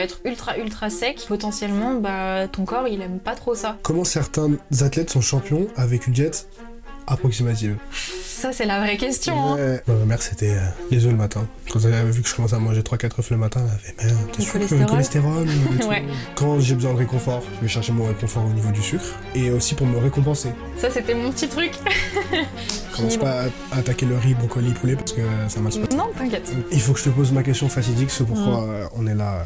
Être ultra ultra sec, potentiellement, bah ton corps il aime pas trop ça. Comment certains athlètes sont champions avec une diète approximative? Ça c'est la vraie question. hein. Ouais. Ma mère c'était euh, les œufs le matin. Quand elle avait vu que je commençais à manger 3-4 œufs le matin, elle avait merde, t'es sûr que cholestérol cholestérol. Ouais. Quand j'ai besoin de réconfort, je vais chercher mon réconfort au niveau du sucre et aussi pour me récompenser. Ça c'était mon petit truc. Commence pas à attaquer le riz, brocoli, poulet parce que ça m'a non, t'inquiète. Il faut que je te pose ma question fatidique, c'est pourquoi euh, on est là euh,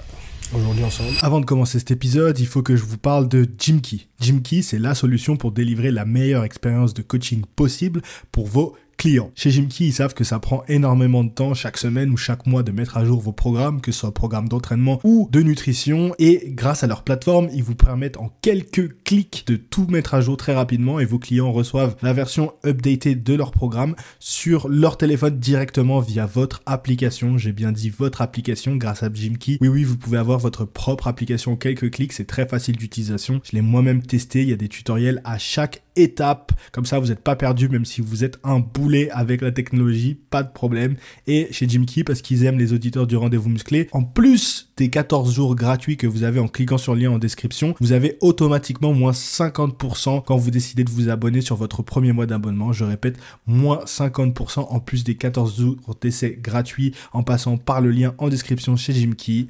Avant de commencer cet épisode, il faut que je vous parle de Jimkey. Jimkey, c'est la solution pour délivrer la meilleure expérience de coaching possible pour vos clients. Chez Jimkey, ils savent que ça prend énormément de temps chaque semaine ou chaque mois de mettre à jour vos programmes, que ce soit programme d'entraînement ou de nutrition. Et grâce à leur plateforme, ils vous permettent en quelques clics de tout mettre à jour très rapidement et vos clients reçoivent la version updatée de leur programme sur leur téléphone directement via votre application. J'ai bien dit votre application grâce à Jimkey. Oui, oui, vous pouvez avoir votre propre application en quelques clics. C'est très facile d'utilisation. Je l'ai moi-même testé. Il y a des tutoriels à chaque étape. Comme ça, vous n'êtes pas perdu, même si vous êtes un boulet avec la technologie, pas de problème. Et chez Jimkey, parce qu'ils aiment les auditeurs du rendez-vous musclé, en plus des 14 jours gratuits que vous avez en cliquant sur le lien en description, vous avez automatiquement moins 50% quand vous décidez de vous abonner sur votre premier mois d'abonnement. Je répète, moins 50% en plus des 14 jours d'essai gratuits en passant par le lien en description chez Jimkey.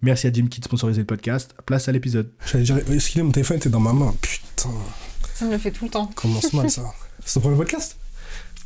Merci à Jimkey de sponsoriser le podcast. Place à l'épisode. Dire, excusez, mon téléphone? Était dans ma main. Putain, Ça me le fait tout le temps. commence mal ça. C'est ton premier podcast?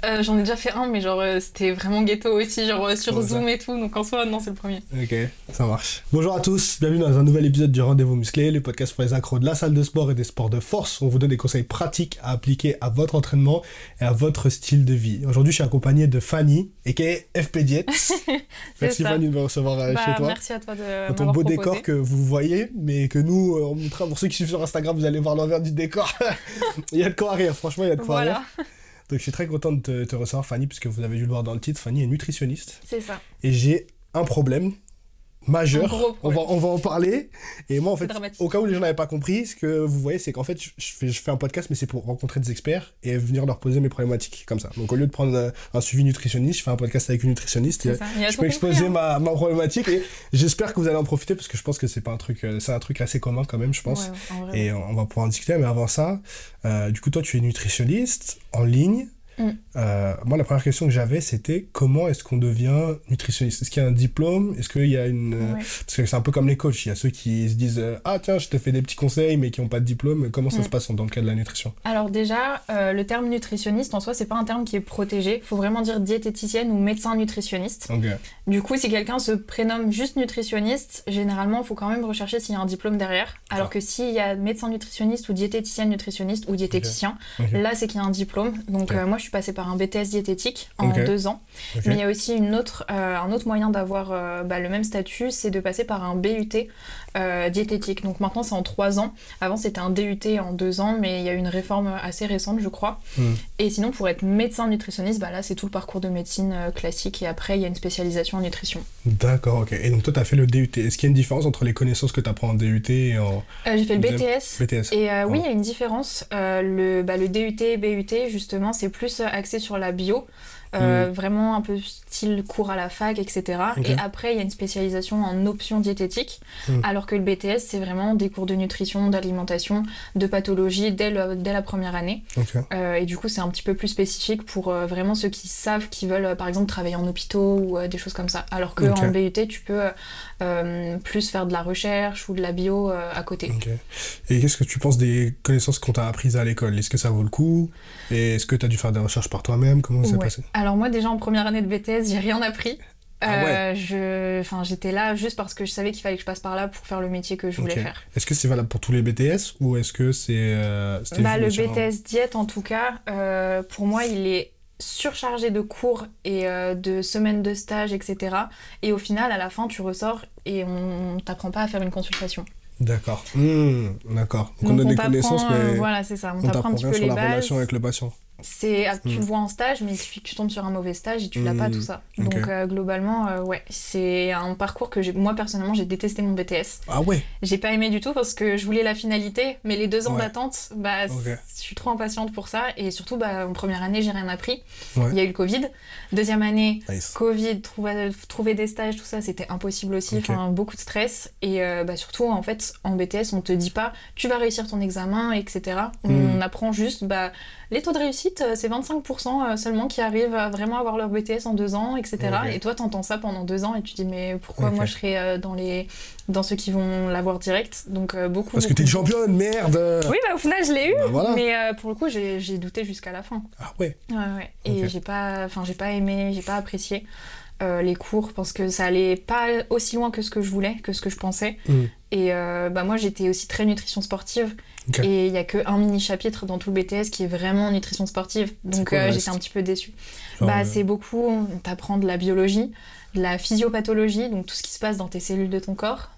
Euh, J'en ai déjà fait un, mais genre euh, c'était vraiment ghetto aussi, genre euh, sur ça Zoom et tout. Donc en soi, non, c'est le premier. Ok, ça marche. Bonjour à tous, bienvenue dans un nouvel épisode du Rendez-vous Musclé, le podcast pour les accros de la salle de sport et des sports de force. On vous donne des conseils pratiques à appliquer à votre entraînement et à votre style de vie. Aujourd'hui, je suis accompagné de Fanny, et FP Diet. Merci ça. Fanny de me recevoir Bah, chez toi. merci à toi de Dans ton beau proposé. décor que vous voyez, mais que nous, on montrera, pour ceux qui suivent sur Instagram, vous allez voir l'envers du décor. il y a de quoi rire, franchement, il y a de quoi rire. Donc je suis très content de te, te recevoir, Fanny, puisque vous avez dû le voir dans le titre. Fanny est nutritionniste. c'est ça. Et j'ai un problème majeur. Gros on, va, problème. on va en parler. Et moi, en fait, au cas où les gens n'avaient pas compris, ce que vous voyez, c'est qu'en fait, je, je fais, je fais un podcast, mais c'est pour rencontrer des experts et venir leur poser mes problématiques, comme ça. Donc au lieu de prendre un suivi nutritionniste, je fais un podcast avec une nutritionniste. Et, je peux compris, exposer hein. ma, ma problématique et j'espère que vous allez en profiter parce que je pense que c'est pas un truc, euh, c'est un truc assez commun quand même, je pense. Ouais, Et on va pouvoir en discuter, mais avant ça, euh, du coup, toi, tu es nutritionniste en ligne. Mm. Euh, moi, la première question que j'avais, c'était comment est-ce qu'on devient nutritionniste? Est-ce qu'il y a un diplôme? Est-ce qu'il y a une... euh, Ouais. Parce que c'est un peu comme les coachs. Il y a ceux qui se disent euh, Ah, tiens, je te fais des petits conseils, mais qui n'ont pas de diplôme. Comment ça Mm. se passe dans le cas de la nutrition? Alors déjà, euh, le terme nutritionniste en soi, c'est pas un terme qui est protégé. Faut vraiment dire diététicienne ou médecin nutritionniste. Du coup, si quelqu'un se prénomme juste nutritionniste, généralement, il faut quand même rechercher s'il y a un diplôme derrière. Alors Ah. que s'il y a médecin nutritionniste ou diététicienne nutritionniste ou diététicien, là, c'est qu'il y a un diplôme. Donc euh, moi, je suis passée par un BTS diététique en deux ans. Mais il y a aussi une autre, euh, un autre moyen d'avoir euh, bah, le même statut, c'est de passer par un BUT euh, diététique. Donc maintenant, c'est en trois ans. Avant, c'était un DUT en deux ans, mais il y a eu une réforme assez récente, je crois. Hmm. Et sinon, pour être médecin nutritionniste, bah, là, c'est tout le parcours de médecine euh, classique. Et après, il y a une spécialisation en nutrition. D'accord, ok. Et donc, toi, tu as fait le DUT. Est-ce qu'il y a une différence entre les connaissances que tu apprends en DUT et en Euh, J'ai fait le BTS. BTS Et euh, oui, Ah. il y a une différence. Le, bah, le DUT, BUT, justement, c'est plus axé sur la bio. Euh, Vraiment un peu style cours à la fac, etc. Et après, il y a une spécialisation en options diététiques. Mm. Alors que le BTS, c'est vraiment des cours de nutrition, d'alimentation, de pathologie dès, le- dès la première année. Euh, et du coup, c'est un petit peu plus spécifique pour euh, vraiment ceux qui savent, qui veulent, euh, par exemple, travailler en hôpitaux ou des choses comme ça. Alors que Ok. en BUT, tu peux plus faire de la recherche ou de la bio à côté. Et qu'est-ce que tu penses des connaissances qu'on t'a apprises à l'école? Est-ce que ça vaut le coup? Et est-ce que tu as dû faire des recherches par toi-même? Comment ça s'est Ouais. passé? Alors moi déjà en première année de BTS, j'ai rien appris. Ah Euh, je, enfin, j'étais là juste parce que je savais qu'il fallait que je passe par là pour faire le métier que je voulais faire. Est-ce que c'est valable pour tous les BTS ou est-ce que c'est. euh, Bah, le BTS diète en tout cas, euh, pour moi il est surchargé de cours et de semaines de stage, etc. Et au final, à la fin, tu ressors et on t'apprend pas à faire une consultation. D'accord. Hmm, D'accord. Donc, on Donc donne des connaissances, mais voilà, c'est ça. On on t'apprend un petit rien peu sur les la bases. relation avec le patient. C'est ah, tu Hmm. le vois en stage, mais il suffit que tu tombes sur un mauvais stage et tu l'as pas Hmm. tout ça. Donc euh, globalement, euh, ouais, c'est un parcours que moi personnellement, j'ai détesté mon BTS. Ah ouais J'ai pas aimé du tout parce que je voulais la finalité, mais les deux ans Ouais. d'attente, bah, je suis trop impatiente pour ça. Et surtout, bah, en première année, j'ai rien appris. Ouais. Il y a eu le Covid. Deuxième année, Nice. Covid, trouver, trouver des stages, tout ça, c'était impossible aussi. Enfin, beaucoup de stress. Et euh, bah, surtout, en fait, en BTS, on te dit pas tu vas réussir ton examen, etc. On Hmm. apprend juste bah, les taux de réussite, euh, c'est 25% euh, seulement qui arrivent à vraiment avoir leur BTS en deux ans, etc. Et toi, t'entends ça pendant deux ans et tu dis mais pourquoi moi je serais euh, dans, les... dans ceux qui vont l'avoir direct? Donc beaucoup. Parce que beaucoup, t'es une beaucoup. championne, merde Oui, bah, au final, je l'ai eu. Bah voilà. Mais euh, pour le coup, j'ai douté jusqu'à la fin. Ah ouais Ouais, ouais. Et j'ai pas, enfin, j'ai pas aimé, j'ai pas apprécié euh, les cours parce que ça allait pas aussi loin que ce que je voulais, que ce que je pensais. Hmm. Et euh, bah moi, j'étais aussi très nutrition sportive. Et il y a que un mini chapitre dans tout le BTS qui est vraiment nutrition sportive. Donc euh, j'étais un petit peu déçue. Genre, bah euh, c'est beaucoup. On t'apprend de la biologie, de la physiopathologie, donc tout ce qui se passe dans tes cellules de ton corps.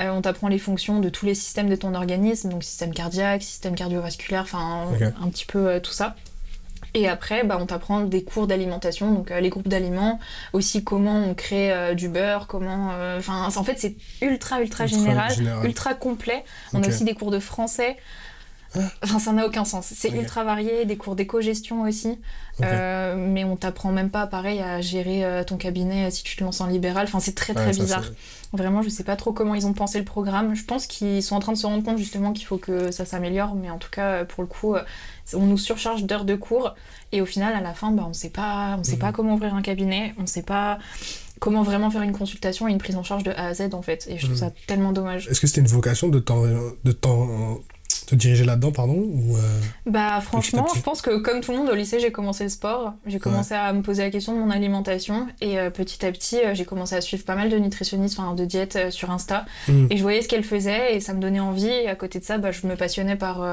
Euh, on t'apprend les fonctions de tous les systèmes de ton organisme, donc système cardiaque, système cardiovasculaire, enfin un petit peu euh, tout ça. Et après, bah, on t'apprend des cours d'alimentation, donc euh, les groupes d'aliments, aussi comment on crée euh, du beurre, comment. euh, Enfin, en fait, c'est ultra, ultra, Ultra général, général. ultra complet. On a aussi des cours de français. Ah. Enfin, ça n'a aucun sens. C'est ultra varié, des cours d'éco-gestion aussi. Euh, mais on t'apprend même pas, pareil, à gérer euh, ton cabinet euh, si tu te lances en libéral. Enfin, c'est très, très Ouais, bizarre. Vraiment, je sais pas trop comment ils ont pensé le programme. Je pense qu'ils sont en train de se rendre compte justement qu'il faut que ça s'améliore, mais en tout cas, pour le coup, on nous surcharge d'heures de cours et au final, à la fin, bah, on sait pas, on sait Mhm. pas comment ouvrir un cabinet, on sait pas comment vraiment faire une consultation et une prise en charge de A à Z en fait. Et je trouve Mhm. ça tellement dommage. Est-ce que c'était une vocation de t'en, te diriger là-dedans, pardon ou, euh, Bah franchement, petit. je pense que comme tout le monde au lycée, j'ai commencé le sport. J'ai commencé à me poser la question de mon alimentation et euh, petit à petit, euh, j'ai commencé à suivre pas mal de nutritionnistes, enfin de diètes sur Insta. hmm. Et je voyais ce qu'elle faisait et ça me donnait envie. Et à côté de ça, bah, je me passionnais par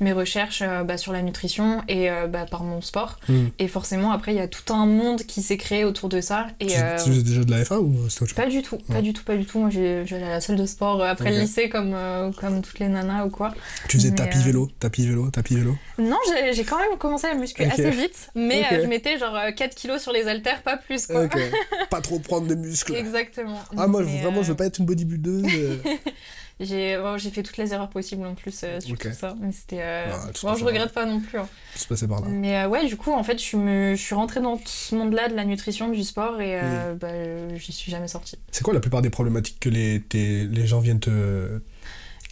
mes recherches bah, sur la nutrition et bah, par mon sport. Hmm. Et forcément, après, il y a tout un monde qui s'est créé autour de ça. Et, Tu, tu faisais déjà de la FA ou c'était autre chose pas du tout, pas du tout, pas du tout. Moi, j'allais à la salle de sport après le lycée comme, comme toutes les nanas ou quoi. Tu faisais tapis euh, vélo, tapis vélo, tapis vélo. Non, j'ai quand même commencé à muscler Ok. assez vite, mais euh, je mettais genre euh, 4 kilos sur les haltères, pas plus quoi. Ok. pas trop prendre de muscles. Exactement. Ah moi Mais, vraiment euh, je veux pas être une bodybuildeuse. euh. J'ai bon, j'ai fait toutes les erreurs possibles en plus euh, sur tout ça. Mais c'était. euh, Ah, bon, je regrette pas non plus. hein. Tout se passait par là. Mais euh, ouais, du coup, en fait, je, me, je suis rentrée dans ce monde-là de la nutrition, du sport, et euh, bah, euh, j'y suis jamais sortie. C'est quoi la plupart des problématiques que les gens viennent te...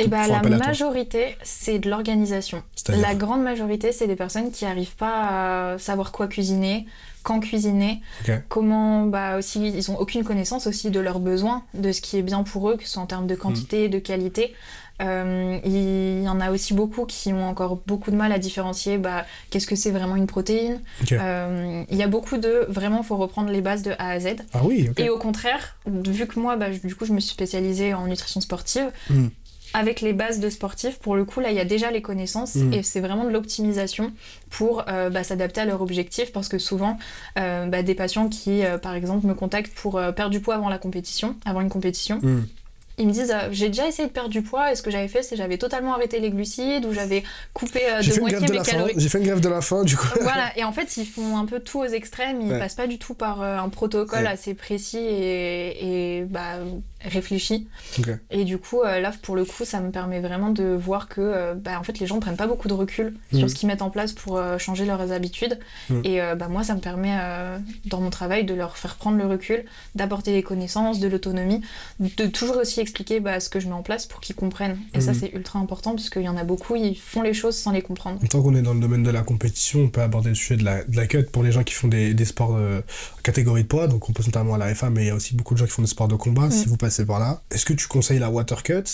Et bah, la majorité, c'est de l'organisation. La grande majorité, c'est des personnes qui n'arrivent pas à savoir quoi cuisiner, quand cuisiner, Ok. comment, bah aussi, ils ont aucune connaissance aussi de leurs besoins, de ce qui est bien pour eux, que ce soit en termes de quantité, Mm. de qualité. Euh, il y en a aussi beaucoup qui ont encore beaucoup de mal à différencier bah, qu'est-ce que c'est vraiment une protéine. Ok. Euh, il y a beaucoup de vraiment, faut reprendre les bases de A à Z. Ah oui. Et au contraire, vu que moi, bah, du coup, je me suis spécialisée en nutrition sportive, Mm. Avec les bases de sportifs, pour le coup, là, il y a déjà les connaissances Mm. et c'est vraiment de l'optimisation pour euh, bah, s'adapter à leur objectif parce que souvent, euh, bah, des patients qui, euh, par exemple, me contactent pour perdre du poids avant la compétition, avant une compétition, Hmm. ils me disent euh, j'ai déjà essayé de perdre du poids et ce que j'avais fait c'est j'avais totalement arrêté les glucides ou j'avais coupé euh, de moitié mes calories J'ai fait une grève de la faim du coup. voilà, et en fait, ils font un peu tout aux extrêmes, ils Ouais. passent pas du tout par euh, un protocole Ouais. assez précis et, et, bah, réfléchi. Ok. Et du coup, euh, là, pour le coup, ça me permet vraiment de voir que euh, bah, en fait, les gens prennent pas beaucoup de recul Mhm. sur ce qu'ils mettent en place pour euh, changer leurs habitudes. Mhm. Et euh, bah, moi, ça me permet, euh, dans mon travail, de leur faire prendre le recul, d'apporter des connaissances, de l'autonomie, de toujours aussi expliquer bah, ce que je mets en place pour qu'ils comprennent. Et ça, Mhm. c'est ultra important, parce qu'il y en a beaucoup, ils font les choses sans les comprendre. Tant qu'on est dans le domaine de la compétition, on peut aborder le sujet de la, de la cut pour les gens qui font des, des sports de catégorie de poids. Donc on pense notamment à la FA, mais il y a aussi beaucoup de gens qui font des sports de combat si Mm. vous passez par là. Est-ce que tu conseilles la water cut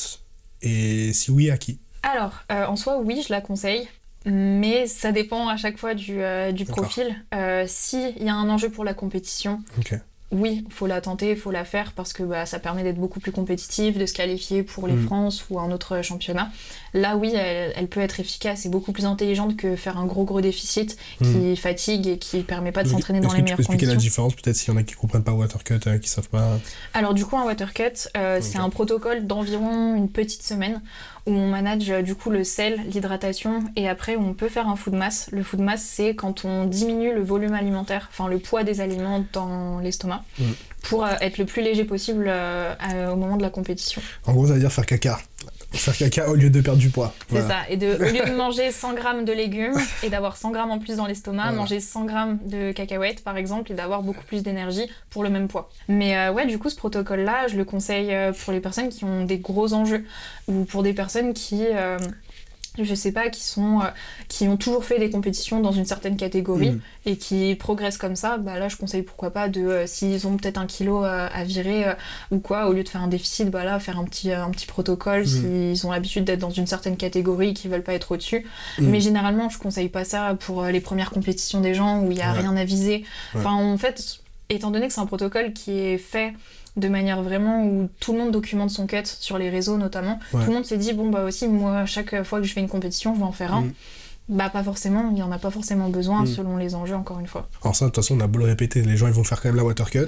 Et si oui, à qui? Alors, euh, en soi, oui, je la conseille. Mais ça dépend à chaque fois du, euh, du profil. Euh, S'il y a un enjeu pour la compétition. Oui, faut la tenter, il faut la faire parce que bah, ça permet d'être beaucoup plus compétitive, de se qualifier pour les Mm. France ou un autre championnat. Là, oui, elle, elle peut être efficace et beaucoup plus intelligente que faire un gros gros déficit qui fatigue et qui permet pas de s'entraîner dans Mm. Les que tu peux meilleures expliquer la conditions. différence Peut-être s'il y en a qui comprennent pas Watercut, euh, qui savent pas? Alors du coup, un watercut, euh, c'est un protocole d'environ une petite semaine où on manage euh, du coup le sel, l'hydratation et après on peut faire un food mass. Le food mass, c'est quand on diminue le volume alimentaire, enfin le poids des aliments dans l'estomac Mm. pour euh, être le plus léger possible euh, au moment de la compétition. En gros, ça veut dire faire caca. Faire caca au lieu de perdre du poids. C'est Voilà. ça. Et de, au lieu de manger 100 grammes de légumes et d'avoir 100 grammes en plus dans l'estomac, Voilà. manger 100 grammes de cacahuètes par exemple et d'avoir beaucoup plus d'énergie pour le même poids. Mais euh, ouais, du coup, ce protocole-là, je le conseille euh, pour les personnes qui ont des gros enjeux ou pour des personnes qui. euh, je sais pas, qui sont, euh, qui ont toujours fait des compétitions dans une certaine catégorie Mm. et qui progressent comme ça, bah là je conseille pourquoi pas de, euh, s'ils ont peut-être un kilo euh, à virer ou quoi, au lieu de faire un déficit, bah là faire un petit, un petit protocole Mm. s'ils ont l'habitude d'être dans une certaine catégorie et qu'ils veulent pas être au-dessus. Mm. Mais généralement je conseille pas ça pour les premières compétitions des gens où il y a Ouais. rien à viser. Ouais. Enfin en fait, étant donné que c'est un protocole qui est fait de manière vraiment où tout le monde documente son cut sur les réseaux notamment. Ouais. Tout le monde s'est dit bon bah aussi moi chaque fois que je fais une compétition je vais en faire un. Mm. Bah pas forcément, il y en a pas forcément besoin Mm. selon les enjeux encore une fois. Alors ça, de toute façon, on a beau le répéter, les gens ils vont faire quand même la watercut.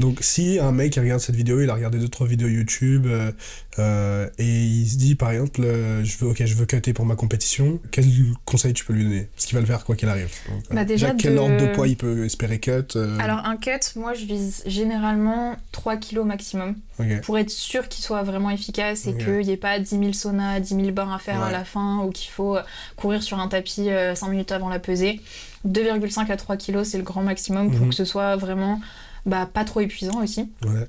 Donc si un mec qui regarde cette vidéo, il a regardé deux trois vidéos YouTube euh, euh, et il se dit par exemple, euh, je veux ok, je veux cutter pour ma compétition, quel conseil tu peux lui donner? Parce qu'il va le faire quoi qu'il arrive. Donc, Bah, déjà quel de- ordre de poids il peut espérer cut euh, Alors un cut, moi je vise généralement 3 kilos maximum pour être sûr qu'il soit vraiment efficace et qu'il n'y ait pas 10 000 saunas, 10 000 bains à faire à la fin ou qu'il faut courir sur un tapis 5 minutes avant la pesée. 2,5 à 3 kilos c'est le grand maximum pour Mhm. que ce soit vraiment bah, pas trop épuisant aussi. Ouais.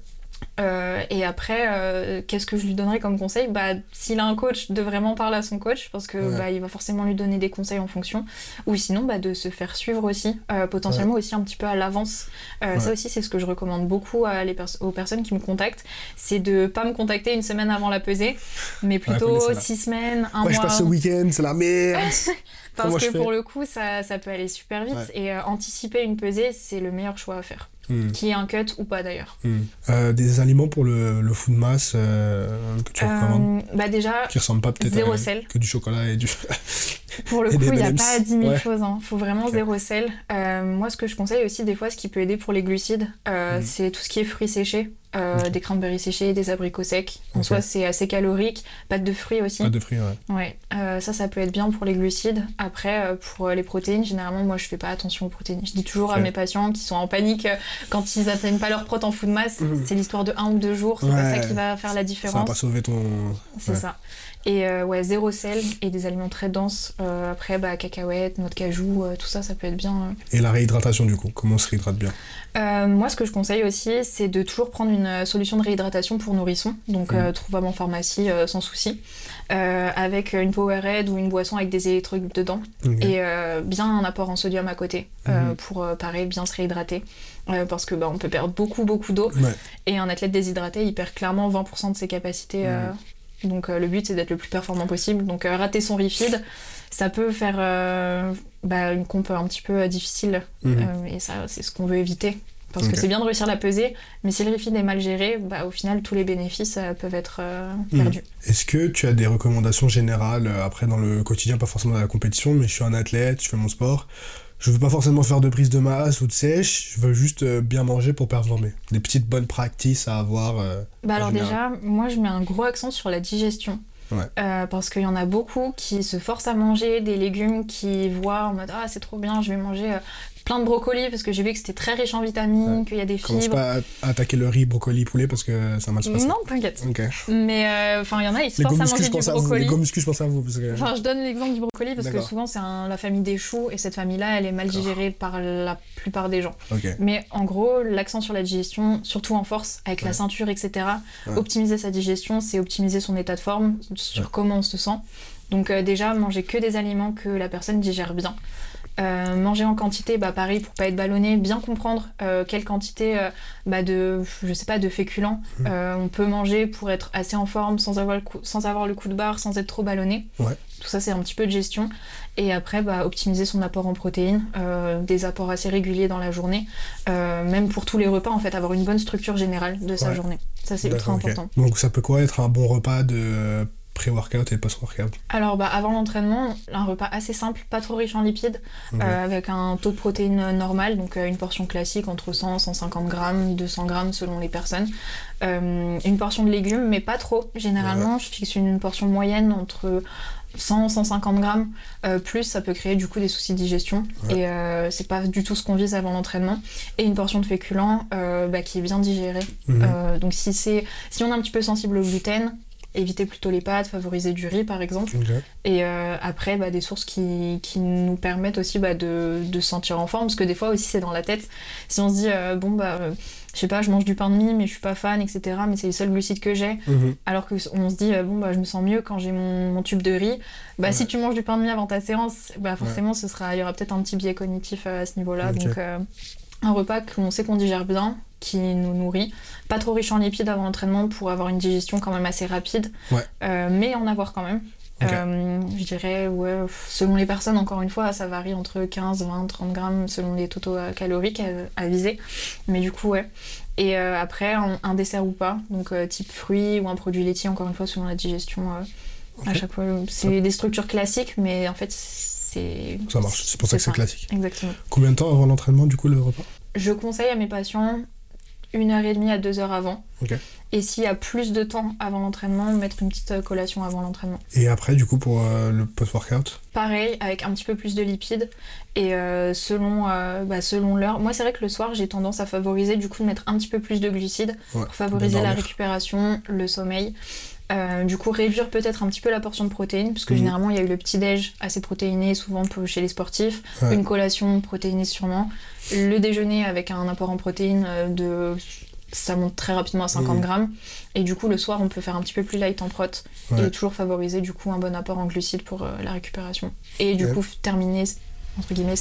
Euh, et après, euh, qu'est-ce que je lui donnerais comme conseil bah, S'il a un coach, de vraiment parler à son coach, parce que Ouais. bah, il va forcément lui donner des conseils en fonction. Ou sinon, bah, de se faire suivre aussi, euh, potentiellement aussi un petit peu à l'avance. Ouais. Ça aussi, c'est ce que je recommande beaucoup à les pers- aux personnes qui me contactent. C'est de pas me contacter une semaine avant la pesée, mais plutôt six semaines, un Ouais, je mois. passe ce week-end, c'est la merde. Parce Comment que pour le coup, ça, ça peut aller super vite. Et anticiper une pesée, c'est le meilleur choix à faire. Hmm, Qui est un cut ou pas d'ailleurs. hmm. Euh, des aliments pour le, le food mass euh, que tu recommandes Euh, bah déjà, qui ressemblent pas peut-être zéro à- sel. que du chocolat et du Pour le coup, il n'y a pas 10 000 Ouais. choses. Il faut vraiment Ok. zéro sel. Euh, moi, ce que je conseille aussi, des fois, ce qui peut aider pour les glucides, Mhm. c'est tout ce qui est fruits séchés. Euh. Des cranberries séchés, des abricots secs. En Ok. soi, c'est assez calorique. Pâte de fruits aussi. pas de fruits, ouais. Ouais, euh, ça, ça peut être bien pour les glucides. Après, euh, pour euh, les protéines, généralement, moi, je fais pas attention aux protéines. Je dis toujours à mes patients qui sont en panique euh, quand ils atteignent pas leur prot en food mass, Mhm. c'est l'histoire de un ou deux jours. C'est pas ça qui va faire la Ça va différence. pas sauver ton. C'est ça. Et euh, ouais, zéro sel et des aliments très denses. Euh, après, bah, cacahuètes, noix de cajou, euh, tout ça, ça peut être bien. Et la réhydratation du coup, comment on se réhydrate bien? Moi, ce que je conseille aussi, c'est de toujours prendre une solution de réhydratation pour nourrissons. Donc, euh, trouvable en pharmacie sans souci. Avec une Powerade ou une boisson avec des électrolytes dedans. Et bien un apport en sodium à côté Mhm. pour, pareil, bien se réhydrater. Euh, parce que bah, on peut perdre beaucoup, beaucoup d'eau. Ouais. Et un athlète déshydraté, il perd clairement 20% de ses capacités. euh, donc euh, le but, c'est d'être le plus performant possible. Donc euh, rater son refeed, ça peut faire euh, bah, une comp un petit peu difficile. Mhm. Et ça, c'est ce qu'on veut éviter. Parce que c'est bien de réussir la pesée, mais si le refeed est mal géré, bah, au final, tous les bénéfices euh, peuvent être euh, Mhm. perdus. Est-ce que tu as des recommandations générales euh, après dans le quotidien, pas forcément dans la compétition, mais je suis un athlète, je fais mon sport. Je veux pas forcément faire de prise de masse ou de sèche, je veux juste euh, bien manger pour performer. Des petites bonnes practices à avoir. euh, Bah alors général. déjà, moi je mets un gros accent sur la digestion. Ouais. Euh, parce qu'il y en a beaucoup qui se forcent à manger des légumes qui voient en mode ah c'est trop bien, je vais manger plein de brocolis parce que j'ai vu que c'était très riche en vitamines, Ouais. qu'il y a des Commence fibres. pas à attaquer le riz, brocoli, poulet parce que ça mal se passer. Non, t'inquiète. Ok. Mais euh, enfin, il y en a, ils se Les forcent à manger du vous. brocoli. Les gomuscus, je pense à vous. Parce que... Enfin, je donne l'exemple du brocoli parce que souvent c'est la famille des choux et cette famille-là, elle est mal digérée par la plupart des gens. Ok. Mais en gros, l'accent sur la digestion, surtout en force, avec la ceinture, etc. Ouais. Optimiser sa digestion, c'est optimiser son état de forme, sur comment on se sent. Donc euh, déjà, manger que des aliments que la personne digère bien. Euh, manger en quantité, bah pareil pour pas être ballonné, bien comprendre euh, quelle quantité euh, bah, de, je sais pas, de féculents euh, on peut manger pour être assez en forme sans avoir le coup, sans avoir le coup de barre, sans être trop ballonné. Ouais. Tout ça c'est un petit peu de gestion. Et après bah, optimiser son apport en protéines, des apports assez réguliers dans la journée, même pour tous les repas en fait, avoir une bonne structure générale de sa Ouais. journée. Ça c'est ultra important. Donc ça peut quoi être un bon repas de pré-workout et post-workout Alors bah, avant l'entraînement, un repas assez simple, pas trop riche en lipides, euh, avec un taux de protéines normal, donc euh, une portion classique entre 100 150 grammes, 200 grammes selon les personnes. Euh, une portion de légumes, mais pas trop. Généralement, je fixe une portion moyenne entre 100 150 grammes. Euh, plus, ça peut créer du coup des soucis de digestion. Ouais. Et euh, c'est pas du tout ce qu'on vise avant l'entraînement. Et une portion de féculents euh, bah, qui est bien digérée. Mhm. Euh, donc si, c'est, si on est un petit peu sensible au gluten, éviter plutôt les pâtes, favoriser du riz par exemple. Et euh, après, bah, des sources qui, qui nous permettent aussi bah, de, de se sentir en forme, parce que des fois aussi c'est dans la tête. Si on se dit, euh, bon, bah, euh, je sais pas, je mange du pain de mie, mais je suis pas fan, etc., mais c'est les seuls glucides que j'ai, Mhm. alors qu'on se dit, euh, bon, bah, je me sens mieux quand j'ai mon, mon tube de riz, bah, Ouais. si tu manges du pain de mie avant ta séance, bah, forcément, ce sera, il y aura peut-être un petit biais cognitif à ce niveau-là. Donc, un repas qu'on sait qu'on digère bien, qui nous nourrit, pas trop riche en lipides avant l'entraînement pour avoir une digestion quand même assez rapide, Ouais. euh, mais en avoir quand même. Euh, je dirais, ouais, selon les personnes, encore une fois, ça varie entre 15, 20, 30 grammes selon les totaux euh, caloriques à, à viser. Mais du coup, ouais. Et euh, après, un, un dessert ou pas, donc type fruits ou un produit laitier, encore une fois, selon la digestion. À chaque fois, c'est des structures classiques, mais en fait, c'est. Ça marche, c'est pour ça que c'est classique. Exactement. Combien de temps avant l'entraînement du coup le repas? Je conseille à mes patients une heure et demie à deux heures avant. Et s'il y a plus de temps avant l'entraînement, mettre une petite euh, collation avant l'entraînement. Et après du coup pour euh, le post-workout? Pareil, avec un petit peu plus de lipides et euh, selon, euh, bah, selon l'heure. Moi, c'est vrai que le soir, j'ai tendance à favoriser du coup de mettre un petit peu plus de glucides Ouais, pour favoriser la récupération, le sommeil. Euh, du coup, réduire peut-être un petit peu la portion de protéines, parce que Mhm. généralement, il y a eu le petit-déj assez protéiné, souvent chez les sportifs, Ouais. une collation protéinée sûrement, le déjeuner avec un apport en protéines euh, de. Ça monte très rapidement à 50 Mhm. grammes. Et du coup, le soir, on peut faire un petit peu plus light en prot Ouais. et toujours favoriser du coup un bon apport en glucides pour euh, la récupération. Et du Ouais. coup, terminer entre guillemets.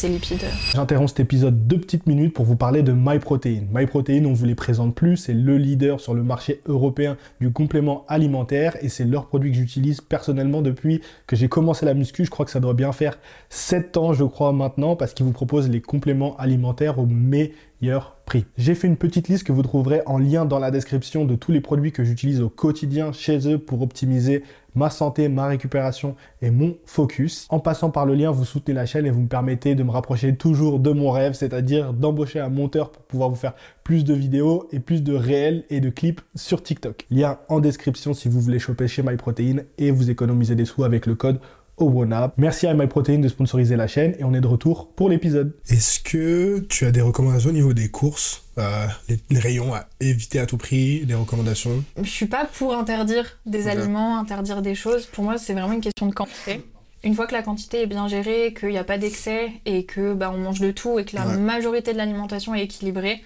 J'interromps cet épisode deux petites minutes pour vous parler de MyProtein. MyProtein, on vous les présente plus, c'est le leader sur le marché européen du complément alimentaire et c'est leur produit que j'utilise personnellement depuis que j'ai commencé la muscu. Je crois que ça doit bien faire 7 ans, je crois, maintenant, parce qu'ils vous proposent les compléments alimentaires au meilleur prix. J'ai fait une petite liste que vous trouverez en lien dans la description de tous les produits que j'utilise au quotidien chez eux pour optimiser ma santé, ma récupération et mon focus. En passant par le lien, vous soutenez la chaîne et vous me permettez de me rapprocher toujours de mon rêve, c'est-à-dire d'embaucher un monteur pour pouvoir vous faire plus de vidéos et plus de réels et de clips sur TikTok. Lien en description si vous voulez choper chez MyProtein et vous économiser des sous avec le code OBRONAP. Merci à MyProtein de sponsoriser la chaîne et on est de retour pour l'épisode. Est-ce que tu as des recommandations au niveau des courses euh, les, les rayons à éviter à tout prix, des recommandations? Je suis pas pour interdire des aliments, interdire des choses. Pour moi, c'est vraiment une question de quantité. Une fois que la quantité est bien gérée, qu'il n'y a pas d'excès et que bah, on mange de tout et que la Ouais. majorité de l'alimentation est équilibrée,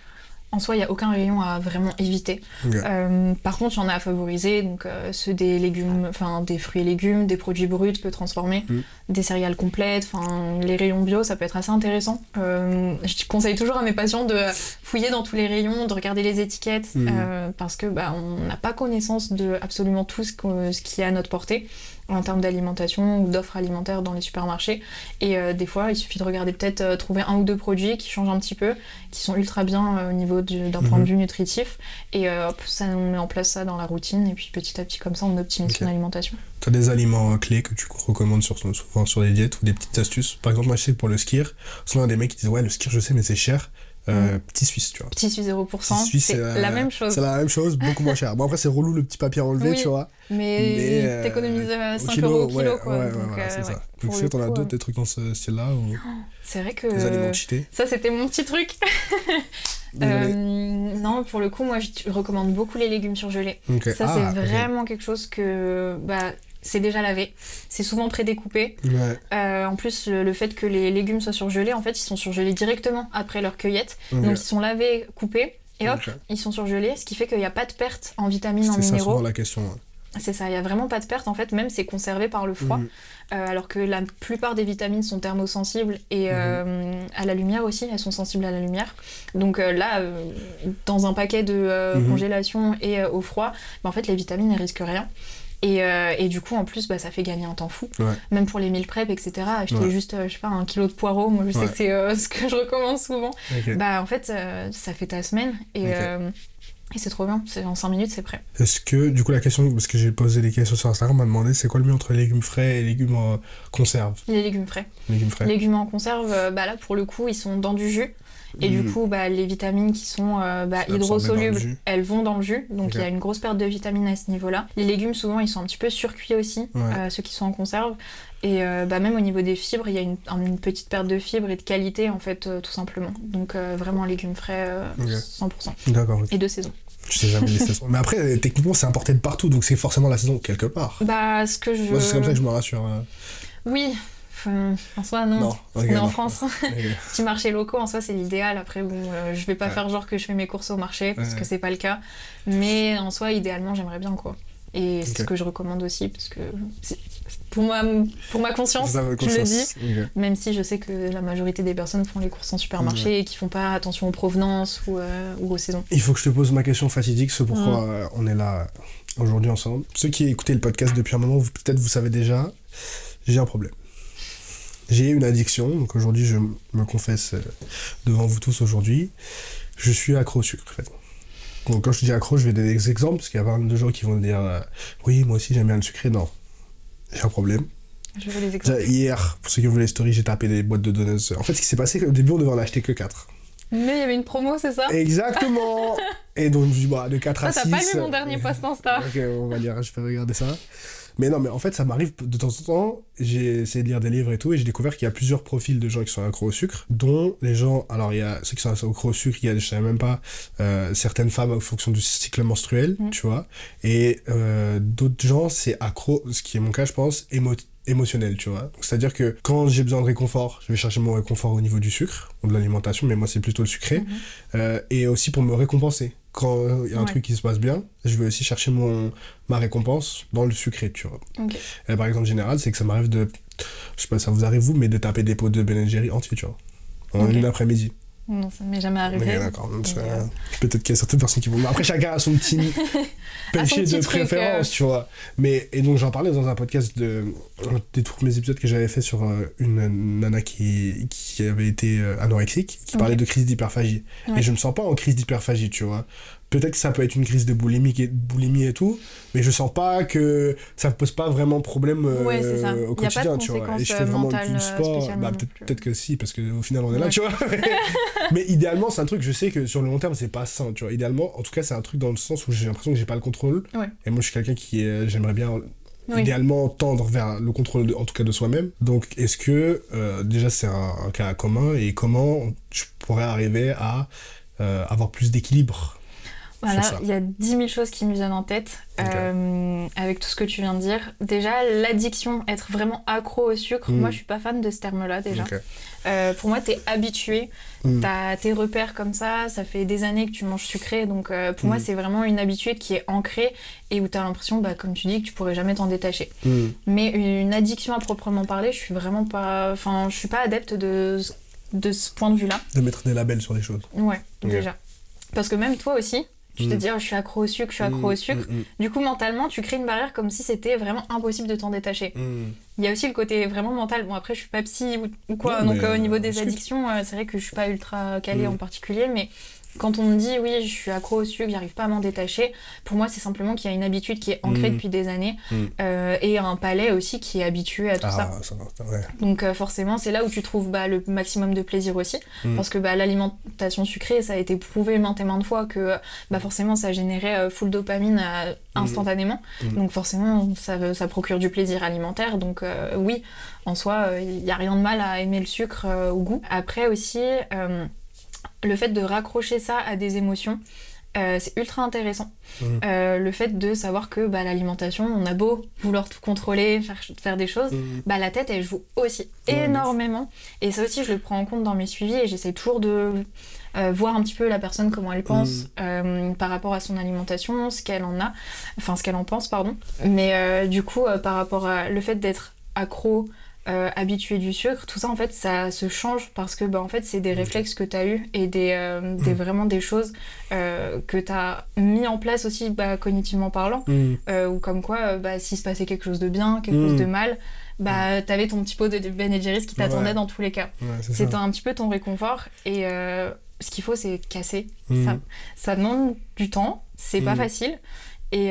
en soi, il n'y a aucun rayon à vraiment éviter. Euh, par contre, il y en a à favoriser, donc euh, ceux des légumes, enfin des fruits et légumes, des produits bruts peu transformés, Mm. des céréales complètes, enfin les rayons bio, ça peut être assez intéressant. Euh, je conseille toujours à mes patients de fouiller dans tous les rayons, de regarder les étiquettes, Mm. parce que bah, on n'a pas connaissance de absolument tout ce, ce qui est à notre portée en termes d'alimentation ou d'offres alimentaires dans les supermarchés. Et euh, des fois, il suffit de regarder peut-être euh, trouver un ou deux produits qui changent un petit peu, qui sont ultra bien euh, au niveau du- d'un point Mhm. de vue nutritif. Et hop, ça, on met en place ça dans la routine. Et puis petit à petit, comme ça, on optimise son alimentation. Tu as des aliments clés que tu recommandes sur, souvent sur les diètes ou des petites astuces? Par exemple, moi je sais que pour le skier, souvent il y a des mecs qui disent Ouais, le skier, je sais, mais c'est cher. Euh, Petit Suisse, tu vois. Petit Suisse 0%, Petit Suisse, c'est euh, la même chose. C'est la même chose, beaucoup moins cher. Bon, après, c'est relou le petit papier Oui. tu vois. Mais, Mais, euh, t'économises euh, Au 5 euros au kilo, ouais, quoi. ouais, ouais, Donc, voilà, c'est ça. Donc, tu sais, t'en as d'autres, des trucs dans ce style-là ou C'est vrai que. aliments cheatés Ça, c'était mon petit truc. Non, pour le coup, moi, je recommande beaucoup les légumes surgelés. Ça, Ah, c'est vraiment quelque chose que. Bah, c'est déjà lavé. C'est souvent prédécoupé. Ouais, Euh, en plus, le, le fait que les légumes soient surgelés, en fait, ils sont surgelés directement après leur cueillette. Donc, ils sont lavés, coupés, et hop, ils sont surgelés, ce qui fait qu'il n'y a pas de perte en vitamines, en ça minéraux. souvent la question. ouais. C'est ça, il n'y a vraiment pas de perte. En fait, même c'est conservé par le froid. Mhm. Euh, alors que la plupart des vitamines sont thermosensibles et euh, à la lumière aussi, elles sont sensibles à la lumière. Donc euh, là, dans un paquet de Mhm. congélation et au froid, bah, en fait, les vitamines, elles risquent rien. Et, euh, et du coup, en plus, bah, ça fait gagner un temps fou. Ouais. Même pour les meal prep, etc. Acheter Ouais. juste, euh, je sais pas, un kilo de poireaux, moi je sais Ouais. que c'est euh, ce que je recommande souvent. Bah en fait, euh, ça fait ta semaine et, c'est trop bien. En 5 minutes, c'est prêt. Est-ce que, du coup, la question, parce que j'ai posé des questions sur Instagram, on m'a demandé c'est quoi le mieux entre légumes frais et légumes en conserve? Les légumes frais. Légumes frais. Légumes en conserve, bah là pour le coup, ils sont dans du jus. Et du Mhm. coup, bah, les vitamines qui sont euh, bah, hydrosolubles, elles vont dans le jus. Donc il y a une grosse perte de vitamines à ce niveau-là. Les légumes, souvent, ils sont un petit peu surcuits aussi, Ouais. euh, ceux qui sont en conserve. Et euh, bah, même au niveau des fibres, il y a une, une petite perte de fibres et de qualité, en fait, tout simplement. Donc vraiment légumes frais, euh, Ok. 100%. D'accord, ok. Et de saison. Je sais jamais les saisons. Mais après, techniquement, c'est importé de partout, donc c'est forcément la saison quelque part. Bah, ce que je. Moi, c'est comme ça que je me rassure. Oui. Enfin, en soi, non. Non, On est en. France. Ok. Petits marchés locaux, en soi, c'est l'idéal. Après, bon, euh, je vais pas Ouais. faire genre que je fais mes courses au marché, parce Ouais. que c'est pas le cas. Mais en soi, idéalement, j'aimerais bien, quoi. Et c'est ce que je recommande aussi, parce que pour ma, pour ma conscience, Ça je le dis. Même si je sais que la majorité des personnes font les courses en supermarché et qui font pas attention aux provenances ou, euh, ou aux saisons. Il faut que je te pose ma question fatidique, ce pourquoi Mm. euh, on est là aujourd'hui ensemble. Ceux qui écoutaient le podcast depuis un moment, vous- peut-être vous savez déjà, j'ai un problème. J'ai une addiction, donc aujourd'hui je me confesse euh, devant vous tous aujourd'hui, je suis accro au sucre en fait. Donc quand je dis accro, je vais donner des exemples, parce qu'il y a pas mal de gens qui vont dire euh, oui moi aussi j'aime bien le sucré, non. J'ai un problème. Je veux les exemples. Hier, pour ceux qui ont vu les stories, j'ai tapé des boîtes de donuts. En fait, ce qui s'est passé, c'est qu'au début, on devait en acheter que 4. Mais il y avait une promo, c'est ça? Exactement Et donc, je me suis dit, bah, de 4 Ah, à 6. t'as pas lu mon dernier post Insta Ok, on va lire, je vais regarder ça. Mais non, mais en fait, ça m'arrive de temps en temps. J'ai essayé de lire des livres et tout, et j'ai découvert qu'il y a plusieurs profils de gens qui sont accros au sucre, dont les gens. Alors, il y a ceux qui sont accros au sucre, il y a, je savais même pas, euh, certaines femmes en fonction du cycle menstruel, Mm. tu vois. Et euh, d'autres gens, c'est accro, ce qui est mon cas, je pense, émo émotionnel, tu vois. C'est-à-dire que quand j'ai besoin de réconfort, je vais chercher mon réconfort au niveau du sucre, ou de l'alimentation, mais moi, c'est plutôt le sucré. Mhm. Euh, et aussi pour me récompenser. Quand il y a un Ouais. truc qui se passe bien, je vais aussi chercher mon, ma récompense dans le sucré, tu vois. Ok. Et par exemple, général, c'est que ça m'arrive de. Je sais pas, ça vous arrive vous, mais de taper des pots de Ben Jerry entiers, tu vois. En une après-midi. Non, ça m'est jamais arrivé. D'accord. Ça- euh, Peut-être qu'il y a certaines personnes qui vont. Après, chacun a son petit péché de truc, préférence, euh. tu vois. Mais, et donc, j'en parlais dans un podcast de. des tout premiers épisodes que j'avais fait sur euh, une nana qui, qui avait été euh, anorexique, qui parlait de crise d'hyperphagie. Ouais. Et je me sens pas en crise d'hyperphagie, tu vois. Peut-être que ça peut être une crise de boulimie et, boulimie et tout, mais je sens pas que ça me pose pas vraiment problème euh, Ouais, c'est ça. au quotidien, tu vois. Et je fais euh, vraiment mentales, du euh, sport. Bah, peut-être que si, parce qu'au final, on est là, Ouais. tu vois. mais idéalement, c'est un truc, je sais que sur le long terme, c'est pas sain, tu vois. Idéalement, en tout cas, c'est un truc dans le sens où j'ai l'impression que j'ai pas le contrôle. Ouais. Et moi, je suis quelqu'un qui, est- j'aimerais bien Oui. idéalement tendre vers le contrôle, de- en tout cas de soi-même. Donc, est-ce que, euh, déjà, c'est un, un cas commun et comment je pourrais arriver à euh, avoir plus d'équilibre? Voilà, il y a 10 000 choses qui me viennent en tête euh, avec tout ce que tu viens de dire. Déjà, l'addiction, être vraiment accro au sucre, Mm. moi je suis pas fan de ce terme-là déjà. Euh, pour moi, t'es habitué, Mm. t'as tes repères comme ça, ça fait des années que tu manges sucré, donc euh, pour moi c'est vraiment une habitude qui est ancrée et où t'as l'impression, bah, comme tu dis, que tu pourrais jamais t'en détacher. Hmm. Mais une addiction à proprement parler, je suis vraiment pas, enfin, je suis pas adepte de de ce point de vue-là. De mettre des labels sur les choses. Ouais, déjà. Parce que même toi aussi, tu te Mm. dis, oh, je suis accro au sucre, je suis accro au sucre. hmm, Du coup, mentalement, tu crées une barrière comme si c'était vraiment impossible de t'en détacher. Il y a aussi le côté vraiment mental. Bon, après, je suis pas psy ou, ou quoi, Non, donc euh, au niveau euh, des addictions, euh, c'est vrai que je suis pas ultra calée Mm. en particulier, mais quand on me dit, oui, je suis accro au sucre, j'arrive pas à m'en détacher, pour moi, c'est simplement qu'il y a une habitude qui est ancrée Mm. depuis des années Mm. euh, et un palais aussi qui est habitué à tout ça. Ah, ça, ouais. Donc euh, forcément, c'est là où tu trouves bah, le maximum de plaisir aussi. Mm. Parce que bah, l'alimentation sucrée, ça a été prouvé maintes et maintes fois que bah, forcément, ça générait euh, full dopamine euh, instantanément. Donc forcément, ça, ça procure du plaisir alimentaire. Donc euh, oui, en soi, il n'y a rien de mal à aimer le sucre euh, au goût. Après aussi, euh, le fait de raccrocher ça à des émotions, euh, c'est ultra intéressant. Mhm. Euh, le fait de savoir que bah, l'alimentation, on a beau vouloir tout contrôler, faire, faire des choses, Mhm. bah, la tête, elle joue aussi énormément. Et ça aussi, je le prends en compte dans mes suivis et j'essaie toujours de euh, voir un petit peu la personne, comment elle pense euh, par rapport à son alimentation, ce qu'elle en a, enfin ce qu'elle en pense, pardon. Mais du coup, par rapport à le fait d'être accro, euh, habitué du sucre, tout ça en fait ça se change parce que bah, en fait c'est des réflexes que tu as eu et des, euh, des Mhm. vraiment des choses euh, que tu as mis en place aussi bah, cognitivement parlant euh, ou comme quoi bah, s'il se passait quelque chose de bien, quelque chose de mal, bah t'avais ton petit pot de Ben Jerry's qui t'attendait Ouais. dans tous les cas. Ouais, ça. un petit peu ton réconfort et ce qu'il faut c'est casser. Ça, ça demande du temps, c'est pas facile. Et,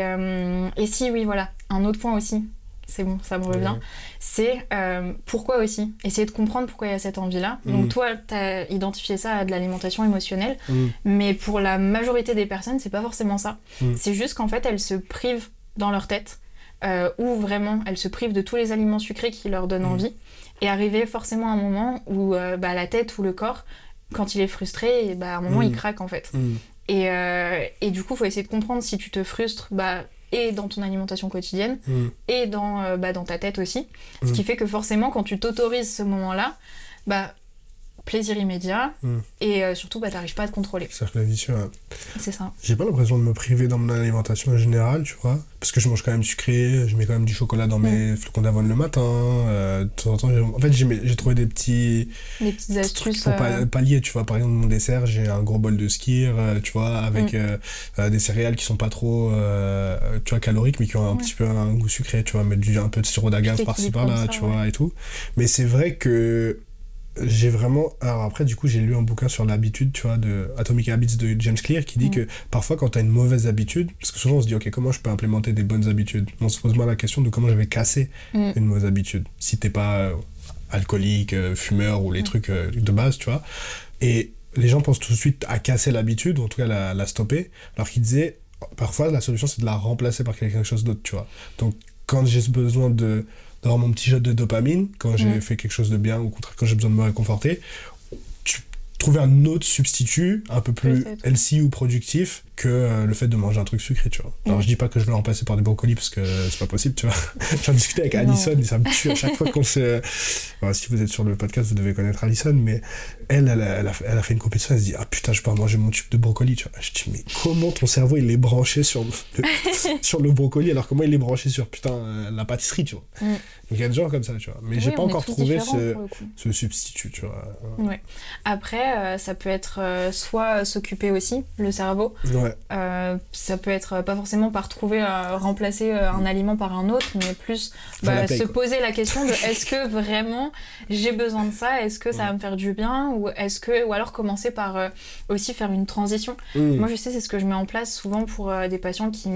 et si oui voilà, un autre point aussi, c'est bon, ça me revient c'est euh, pourquoi aussi? Essayer de comprendre pourquoi il y a cette envie-là. Donc toi, tu as identifié ça à de l'alimentation émotionnelle, Mhm. mais pour la majorité des personnes, c'est pas forcément ça. Mhm. C'est juste qu'en fait, elles se privent dans leur tête, euh, ou vraiment, elles se privent de tous les aliments sucrés qui leur donnent envie, et arriver forcément à un moment où euh, bah, la tête ou le corps, quand il est frustré, et bah, à un moment, il craque en fait. Et, et du coup, il faut essayer de comprendre si tu te frustres, bah, et dans ton alimentation quotidienne, Mhm. et dans, euh, bah, dans ta tête aussi. Ce Mm. qui fait que forcément, quand tu t'autorises ce moment-là, bah, plaisir immédiat, Mm. et euh, surtout, bah, t'arrives pas à te contrôler. Cercle vicieux. hein. C'est ça. J'ai pas l'impression de me priver dans mon alimentation en général, tu vois. Parce que je mange quand même sucré, je mets quand même du chocolat dans mes flocons d'avoine le matin. euh, de temps en temps, en fait, j'ai trouvé des petits Les petites astuces. pour euh, pallier, tu vois. Par exemple, mon dessert, j'ai un gros bol de skir, tu vois, avec Mm. euh, euh, des céréales qui sont pas trop, tu vois, caloriques, mais qui ont un petit peu un goût sucré, tu vois, mettre du, un peu de sirop d'agave par-ci par-là, tu ouais. vois, et tout. Mais c'est vrai que j'ai vraiment. Alors après, du coup, j'ai lu un bouquin sur l'habitude, tu vois, de Atomic Habits de James Clear qui dit Mm. que parfois, quand tu as une mauvaise habitude, parce que souvent on se dit, ok, comment je peux implémenter des bonnes habitudes? On se pose mal la question de comment je vais casser Mm. une mauvaise habitude. Si t'es pas euh, alcoolique, euh, fumeur ou les Mm. trucs euh, de base, tu vois. Et les gens pensent tout de suite à casser l'habitude, ou en tout cas la, la stopper, alors qu'ils disaient, parfois la solution c'est de la remplacer par quelque chose d'autre, tu vois. Donc quand j'ai besoin de d'avoir mon petit shot de dopamine, quand j'ai Mm. fait quelque chose de bien, ou au contraire quand j'ai besoin de me réconforter, tu trouver un autre substitut un peu plus healthy ou productif que euh, le fait de manger un truc sucré, tu vois. Alors Mm. je dis pas que je vais le remplacer par des brocolis parce que c'est pas possible, tu vois. J'en discutais avec. Alison et ça me tue à chaque fois qu'on se... Enfin, si vous êtes sur le podcast, vous devez connaître Alison, mais elle, elle a, elle a, elle a fait une compétition, elle se dit « Ah putain, je peux manger mon tube de brocoli, tu vois. » Je dis « Mais comment ton cerveau, il est branché sur le, sur le brocoli alors comment il est branché sur, putain, euh, la pâtisserie, tu vois. Mm. Donc il y a des gens comme ça, tu vois. Mais j'ai oui, pas on est encore trouvé ce, substitut, tu vois. Ouais. Après, euh, ça peut être euh, soit s'occuper aussi, le cerveau. Ouais. Euh, ça peut être pas forcément par trouver, remplacer un aliment par un autre, mais plus bah, paye, se quoi. poser la question de est-ce que vraiment j'ai besoin de ça? Est-ce que ça va me faire du bien? Ou est-ce que ou alors commencer par euh, aussi faire une transition. Mm. Moi, je sais, c'est ce que je mets en place souvent pour euh, des patients qui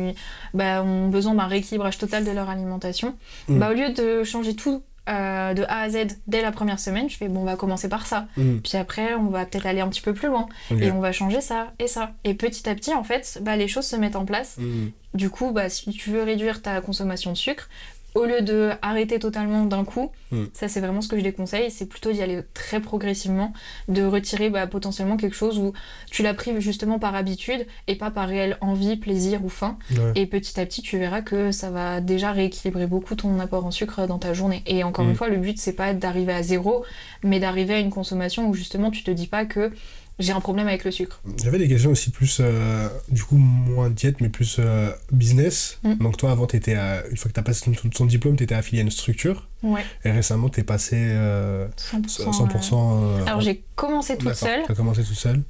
bah, ont besoin d'un rééquilibrage total de leur alimentation. Mm. Bah, au lieu de changer tout euh, de A à Z dès la première semaine, je fais bon, on va commencer par ça. Mm. Puis après, on va peut-être aller un petit peu plus loin et on va changer ça et ça. Et petit à petit, en fait, bah, les choses se mettent en place. Mm. Du coup, bah, si tu veux réduire ta consommation de sucre, au lieu de arrêter totalement d'un coup, Mm. ça c'est vraiment ce que je déconseille, c'est plutôt d'y aller très progressivement, de retirer bah, potentiellement quelque chose où tu l'as pris justement par habitude et pas par réelle envie, plaisir ou faim. Ouais. Et petit à petit, tu verras que ça va déjà rééquilibrer beaucoup ton apport en sucre dans ta journée. Et encore Mm. une fois, le but c'est pas d'arriver à zéro, mais d'arriver à une consommation où justement tu te dis pas que j'ai un problème avec le sucre. J'avais des questions aussi plus, euh, du coup, moins diète, mais plus euh, business. Mm. Donc toi, avant, t'étais à- une fois que t'as passé ton, ton diplôme, t'étais affilié à une structure. Ouais, Et récemment, t'es passé euh, 100%. 100%... euh. euh, Alors j'ai commencé toute seule T'as commencé toute seule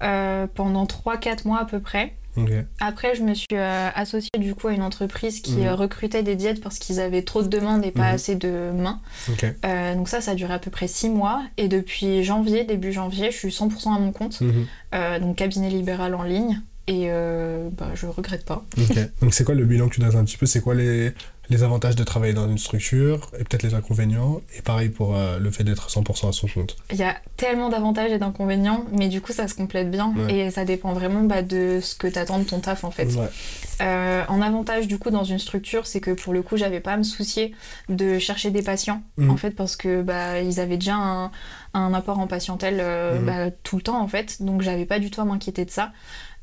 pendant 3-4 mois à peu près. Après, je me suis euh, associée du coup à une entreprise qui Mhm. euh, recrutait des diètes parce qu'ils avaient trop de demandes et pas Mhm. assez de mains. Euh, donc ça, ça a duré à peu près 6 mois. Et depuis janvier, début janvier, je suis 100% à mon compte. Mhm. Euh, donc cabinet libéral en ligne. Et bah, je regrette pas. Donc c'est quoi le bilan que tu donnes un petit peu? C'est quoi les, les avantages de travailler dans une structure et peut-être les inconvénients Et pareil pour euh, le fait d'être 100% à son compte. Il y a tellement d'avantages et d'inconvénients, mais du coup, ça se complète bien. Ouais. Et ça dépend vraiment bah, de ce que t'attends de ton taf en fait. Ouais. Euh, en avantage du coup dans une structure, c'est que pour le coup, j'avais pas à me soucier de chercher des patients Mhm. en fait parce que bah ils avaient déjà un, un apport en patientèle euh, Mhm. bah, tout le temps en fait, donc j'avais pas du tout à m'inquiéter de ça.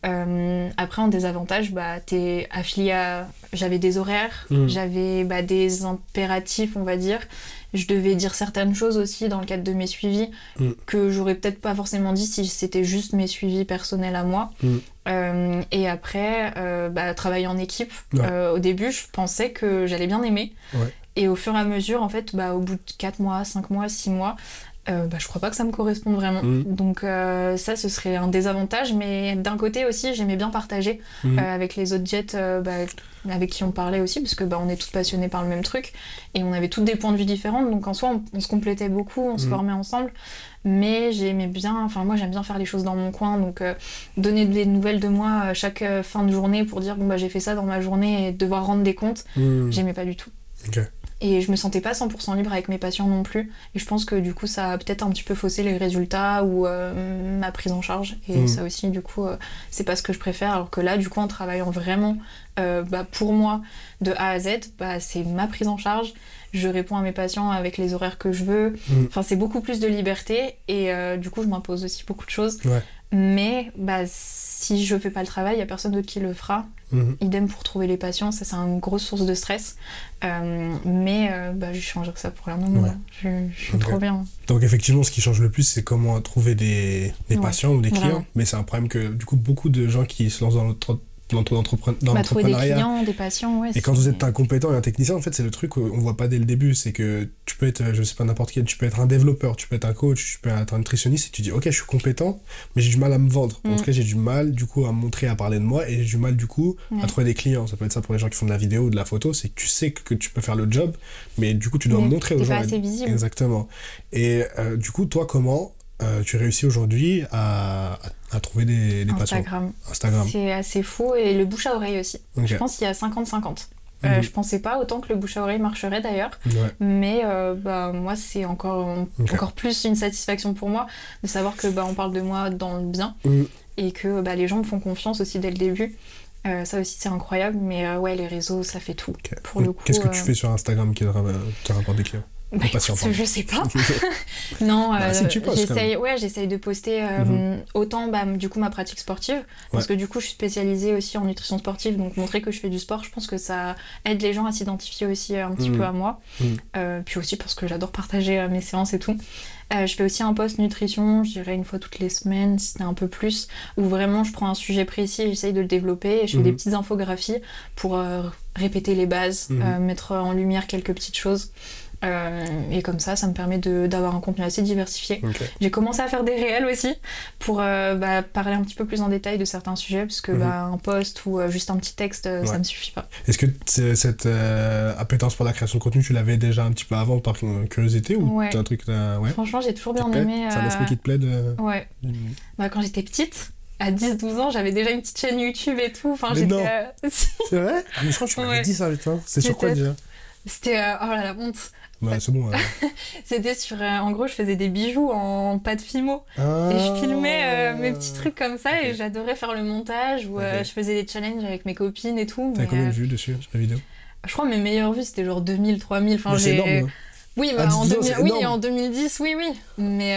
Euh, après, en désavantage, bah, t'es affilié à. J'avais des horaires, Mm. j'avais bah, des impératifs, on va dire. Je devais dire certaines choses aussi dans le cadre de mes suivis Mm. que j'aurais peut-être pas forcément dit si c'était juste mes suivis personnels à moi. Mm. Euh, et après, euh, bah, travailler en équipe. Ouais. Au début, je pensais que j'allais bien aimer. Ouais. Et au fur et à mesure, en fait, bah, au bout de 4 mois, 5 mois, 6 mois, euh, bah, je crois pas que ça me corresponde vraiment. Mm. Donc euh, ça, ce serait un désavantage. Mais d'un côté aussi, j'aimais bien partager Mm. euh, avec les autres jets bah, avec qui on parlait aussi, parce que bah, on est tous passionnés par le même truc. Et on avait tous des points de vue différents. Donc en soi, on, on se complétait beaucoup, on se Mm. formait ensemble. Mais j'aimais bien, enfin moi j'aime bien faire les choses dans mon coin, donc donner des nouvelles de moi chaque fin de journée pour dire bon bah j'ai fait ça dans ma journée et devoir rendre des comptes, j'aimais pas du tout. Ok. Et je me sentais pas 100% libre avec mes patients non plus. Et je pense que du coup, ça a peut-être un petit peu faussé les résultats ou euh, ma prise en charge. Et Mm. ça aussi, du coup, euh, c'est pas ce que je préfère. Alors que là, du coup, en travaillant vraiment euh, bah, pour moi de A à Z, bah, c'est ma prise en charge. Je réponds à mes patients avec les horaires que je veux. Mm. Enfin, c'est beaucoup plus de liberté. Et du coup, je m'impose aussi beaucoup de choses. Ouais. Mais bah, si je fais pas le travail, il y a personne d'autre qui le fera. Mhm. Idem pour trouver les patients, ça c'est une grosse source de stress. Euh, mais euh, bah, je changerai ça pour monde. Ouais. Je, je suis trop bien. Donc effectivement, ce qui change le plus, c'est comment trouver des, des Ouais, patients ou des clients. vraiment. Mais c'est un problème que du coup beaucoup de gens qui se lancent dans l'entre- dans l'entrepre- dans Bah, des clients, des patients, ouais. Et quand vous êtes un compétent et un technicien, en fait, c'est le truc qu'on voit pas dès le début. C'est que tu peux être, euh, je sais pas, n'importe quel, tu peux être un développeur, tu peux être un coach, tu peux être un nutritionniste et tu dis, ok, je suis compétent, mais j'ai du mal à me vendre. En Mm. tout cas, j'ai du mal, du coup, à me montrer, à parler de moi et j'ai du mal, du coup, à trouver des clients. Ça peut être ça pour les gens qui font de la vidéo ou de la photo, c'est que tu sais que, tu peux faire le job, mais du coup, tu dois Mais montrer aux gens. pas assez visible. Exactement. Et euh, du coup, toi, comment euh, tu réussis aujourd'hui à, à, à trouver des, des patients Instagram. Instagram. C'est assez fou. Et le bouche à oreille aussi. Je pense qu'il y a 50-50. Euh, Mhm. Je pensais pas autant que le bouche à oreille marcherait d'ailleurs. Ouais. Mais euh, bah, moi, c'est encore, encore plus une satisfaction pour moi de savoir que bah, on parle de moi dans le bien Mhm. et que bah, les gens me font confiance aussi dès le début. Euh, ça aussi, c'est incroyable. Mais euh, ouais, les réseaux, ça fait tout. Pour le coup, Qu'est-ce que tu fais sur Instagram qui te rapporte des clients? Bah, écoute, je sais pas. Non, Bah, euh, si, j'essaye, ouais, j'essaye de poster euh, Mhm. autant bah, du coup ma pratique sportive, parce que du coup je suis spécialisée aussi en nutrition sportive, donc montrer que je fais du sport, je pense que ça aide les gens à s'identifier aussi euh, un petit Mhm. peu à moi, Mhm. Euh, puis aussi parce que j'adore partager mes séances et tout. Je fais aussi un post nutrition, je dirais une fois toutes les semaines, si c'est un peu plus, où vraiment je prends un sujet précis et j'essaye de le développer et je fais des petites infographies pour répéter les bases, mettre en lumière quelques petites choses. Euh, et comme ça, ça me permet d'avoir un contenu assez diversifié. J'ai commencé à faire des réels aussi pour euh, bah, parler un petit peu plus en détail de certains sujets, parce que bah, un post ou euh, juste un petit texte, ça me suffit pas. Est-ce que cette appétence pour la création de contenu, tu l'avais déjà un petit peu avant par curiosité ou Ouais. un truc ouais, Franchement, j'ai toujours bien aimé. C'est un aspect qui te plaît de... Ouais. Bah, quand j'étais petite, à 10-12 ans, j'avais déjà une petite chaîne YouTube et tout. Enfin, j'étais. euh, C'est vrai? Ah, mais Je crois que tu m'avais dit ça, putain. C'est sur quoi déjà? C'était. euh, oh là la honte. Bah, c'est bon. C'était sur. euh, en gros, je faisais des bijoux en pâte fimo. Et je filmais euh, mes petits trucs comme ça et Ah. J'adorais faire le montage où euh, je faisais des challenges avec mes copines et tout. T'as combien de vues dessus sur la vidéo? je crois mes meilleures vues c'était genre 2000, 3000. Enfin, C'est énorme. Oui, en, 10 ans, 2000 c'est oui en 2010, oui, oui. Mais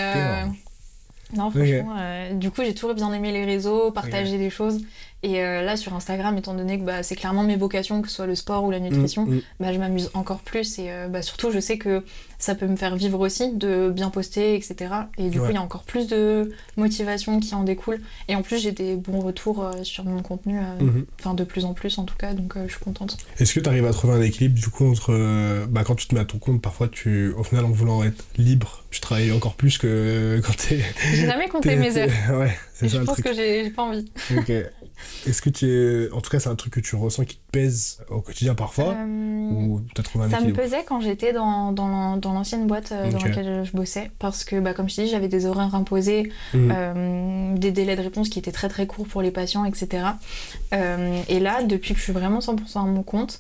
non, franchement, euh, du coup, j'ai toujours bien aimé les réseaux, partager des choses. Et euh, là, sur Instagram, étant donné que bah, c'est clairement mes vocations, que ce soit le sport ou la nutrition, Mm, mm. bah, je m'amuse encore plus. Et euh, bah, surtout, je sais que ça peut me faire vivre aussi, de bien poster, etc. Et du coup, il y a encore plus de motivation qui en découle. Et en plus, j'ai des bons retours euh, sur mon contenu, Mhm. enfin de plus en plus en tout cas, donc je suis contente. Est-ce que tu arrives à trouver un équilibre du coup entre bah, quand tu te mets à ton compte parfois tu au final en voulant être libre tu travailles encore plus que quand t'es J'ai jamais compté mes heures. ouais c'est ça je pense truc que j'ai pas envie. Ok. est-ce que tu es en tout cas c'est un truc que tu ressens qui te pèse au quotidien parfois Euh, ou t'as trouvé un Ça me pesait quand j'étais dans, dans, l'an- dans l'ancienne boîte euh, dans laquelle je bossais parce que, bah, comme je te dis, j'avais des horaires imposés, Mhm. euh, des délais de réponse qui étaient très très courts pour les patients, etc. Et là, depuis que je suis vraiment 100% à mon compte,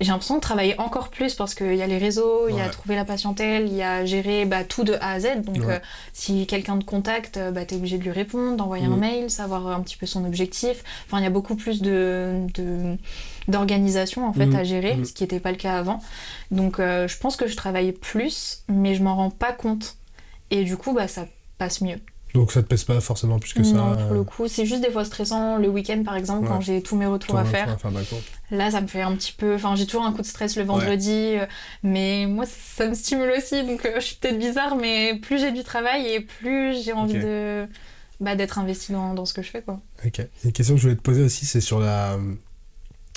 j'ai l'impression de travailler encore plus parce qu'il y a les réseaux, il y a trouver la patientèle, il y a gérer bah, tout de A à Z. Donc, Ouais. euh, si quelqu'un te contacte, euh, bah, t'es obligé de lui répondre, d'envoyer un Mhm. mail, savoir un petit peu son objectif. Enfin, il y a beaucoup plus de, d'organisation en fait Mhm. à gérer, Mhm. ce qui n'était pas le cas avant. Donc, euh, je pense que je travaille plus, mais je m'en rends pas compte. Et du coup, bah, ça passe mieux. Donc ça te pèse pas forcément plus que ça Non, pour le coup, c'est juste des fois stressant le week-end par exemple Ouais. quand j'ai tous mes retours à faire. Là, ça me fait un petit peu. Enfin, j'ai toujours un coup de stress le vendredi, euh, mais moi, ça me stimule aussi. Donc, euh, je suis peut-être bizarre, mais plus j'ai du travail et plus j'ai envie de bah, d'être investi dans, dans ce que je fais, quoi. Ok. Une question que je voulais te poser aussi, c'est sur la,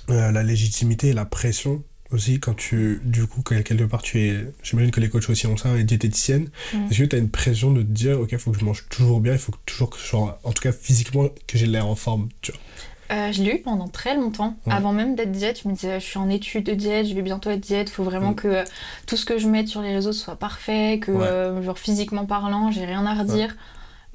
euh, la légitimité et la pression aussi quand tu, du coup, quel- quelque part, tu es, j'imagine que les coachs aussi ont ça, et diététicienne. Mm. Est-ce que tu as une pression de te dire, ok, il faut que je mange toujours bien, il faut que toujours que je sois, en tout cas physiquement, que j'ai l'air en forme, tu vois? Euh, je l'ai eu pendant très longtemps. Avant même d'être diète, je me disais, je suis en étude de diète, je vais bientôt être diète, faut vraiment Mm. que euh, tout ce que je mette sur les réseaux soit parfait, que, Ouais. euh, genre, physiquement parlant, j'ai rien à redire.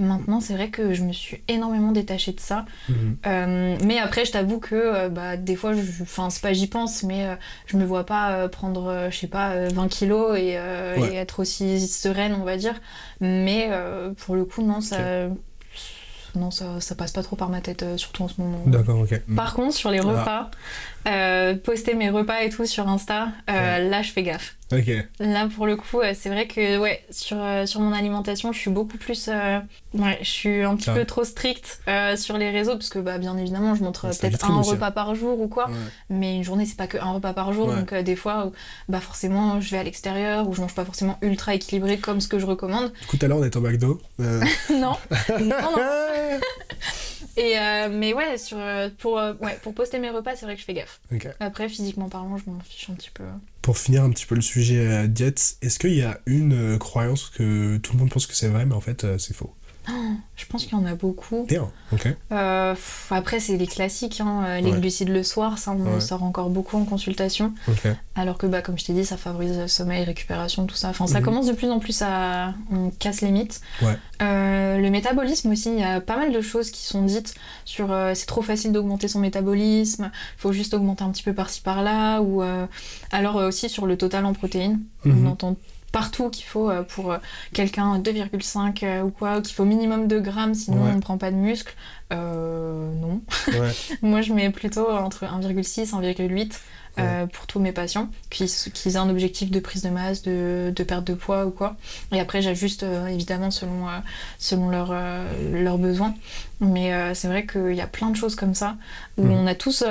Maintenant, c'est vrai que je me suis énormément détachée de ça. Mhm. Euh, mais après, je t'avoue que euh, bah, des fois, enfin, c'est pas j'y pense, mais euh, je me vois pas prendre, je sais pas, euh, 20 kilos et, Ouais. et être aussi sereine, on va dire. Mais pour le coup, non, ça, non, ça, ça passe pas trop par ma tête, surtout en ce moment. D'accord, ok. Par contre, sur les Ah. Euh, poster mes repas et tout sur Insta, euh, là, je fais gaffe. Là, pour le coup, euh, c'est vrai que ouais, sur, sur mon alimentation, je suis beaucoup plus. euh, ouais, je suis un petit Ah. peu trop stricte sur les réseaux, parce que bah, bien évidemment, je montre peut-être un aussi, repas par jour ou quoi. Ouais. Mais une journée, c'est pas que un repas par jour. Donc, des fois, bah, forcément, je vais à l'extérieur ou je mange pas forcément ultra équilibré comme ce que je recommande. Du coup, tout à l'heure, on est au McDo. Non, non, non. Et, mais ouais, sur, pour, ouais, pour poster mes repas, c'est vrai que je fais gaffe. Après, physiquement parlant, je m'en fiche un petit peu. Pour finir un petit peu le sujet euh, diète, est-ce qu'il y a une euh, croyance que tout le monde pense que c'est vrai, mais en fait, euh, c'est faux? Je pense qu'il y en a beaucoup. Bien, ok. Euh, après, c'est les classiques, hein, euh, les Ouais. glucides le soir, ça on Ouais. sort encore beaucoup en consultation. Ok. Alors que, bah, comme je t'ai dit, ça favorise le sommeil, récupération, tout ça. Enfin, ça Mhm. commence de plus en plus à. On casse les mythes. Ouais. Euh, le métabolisme aussi, il y a pas mal de choses qui sont dites sur euh, c'est trop facile d'augmenter son métabolisme, faut juste augmenter un petit peu par-ci par-là. Ou alors aussi sur le total en protéines. Mhm. On entend partout qu'il faut euh, pour euh, quelqu'un 2,5 euh, ou quoi, qu'il faut minimum 2 grammes sinon Ouais. on ne prend pas de muscle. Euh, non. Ouais. Moi je mets plutôt entre 1,6 1,8 euh, pour tous mes patients qui, qui aient un objectif de prise de masse, de, de perte de poids ou quoi. Et après j'ajuste euh, évidemment selon, euh, selon leurs euh, leurs besoins. Mais c'est vrai qu'il y a plein de choses comme ça où Mhm. on a tous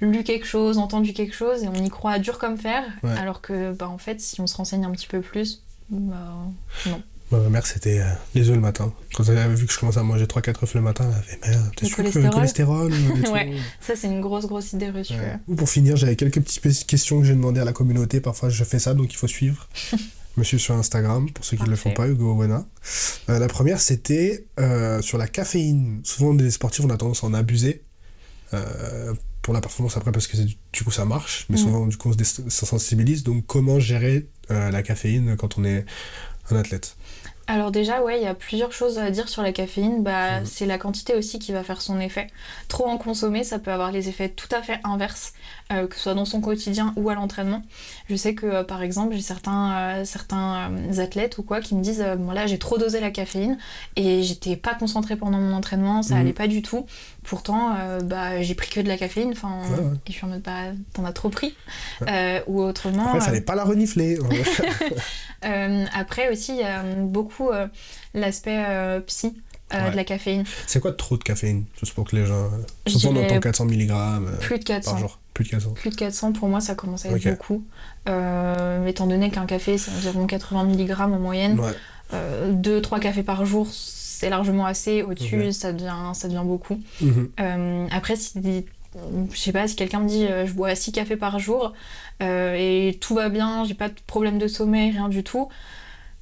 lu quelque chose, entendu quelque chose et on y croit dur comme fer. Ouais. Alors que bah, en fait si on se renseigne un petit peu plus, bah, Moi, ma mère, c'était euh, les œufs le matin. Quand elle avait vu que je commençais à manger 3-4 œufs le matin, elle avait Merde, t'es sûr que le cholestérol Ouais. ça c'est une grosse grosse idée reçue. Ouais. Ou Pour finir, j'avais quelques petites pe- questions que j'ai demandé à la communauté. Parfois, je fais ça, donc il faut suivre. Je me suis sur Instagram, pour ceux qui ne le font pas, Hugo Owena. Euh, la première, c'était euh, sur la caféine. Souvent, des sportifs, on a tendance à en abuser. pour la performance après, parce que du coup, ça marche. Mais Mm. souvent, du coup, on se, sensibilise. Donc, comment gérer la caféine quand on est un athlète? Alors déjà, ouais, il y a plusieurs choses à dire sur la caféine. Bah, Mhm. c'est la quantité aussi qui va faire son effet. Trop en consommer, ça peut avoir les effets tout à fait inverses, euh, que ce soit dans son quotidien ou à l'entraînement. Je sais que, euh, par exemple, j'ai certains, euh, certains athlètes ou quoi qui me disent, bon là, j'ai trop dosé la caféine et j'étais pas concentrée pendant mon entraînement, ça Mhm. allait pas du tout. Pourtant, bah, j'ai pris que de la caféine. Enfin, Ouais, ouais. et je suis en mode, bah, t'en as trop pris. Ou autrement. Après, fallait pas la renifler. après aussi, il y a beaucoup l'aspect psy euh, Ouais. de la caféine. c'est quoi trop de caféine? Juste pour que les gens. Je Souvent, on entend 400 mg Plus de 400. par jour. Plus de 400. Plus de 400, pour moi, ça commence à être beaucoup. Euh, étant donné qu'un café, c'est environ 80 mg en moyenne. Ouais. 2-3 cafés par jour, c'est largement assez. Au-dessus, ça, devient, ça devient beaucoup. Mhm. Euh, après, si, je sais pas, si quelqu'un me dit euh, je bois 6 cafés par jour euh, et tout va bien, j'ai pas de problème de sommeil, rien du tout,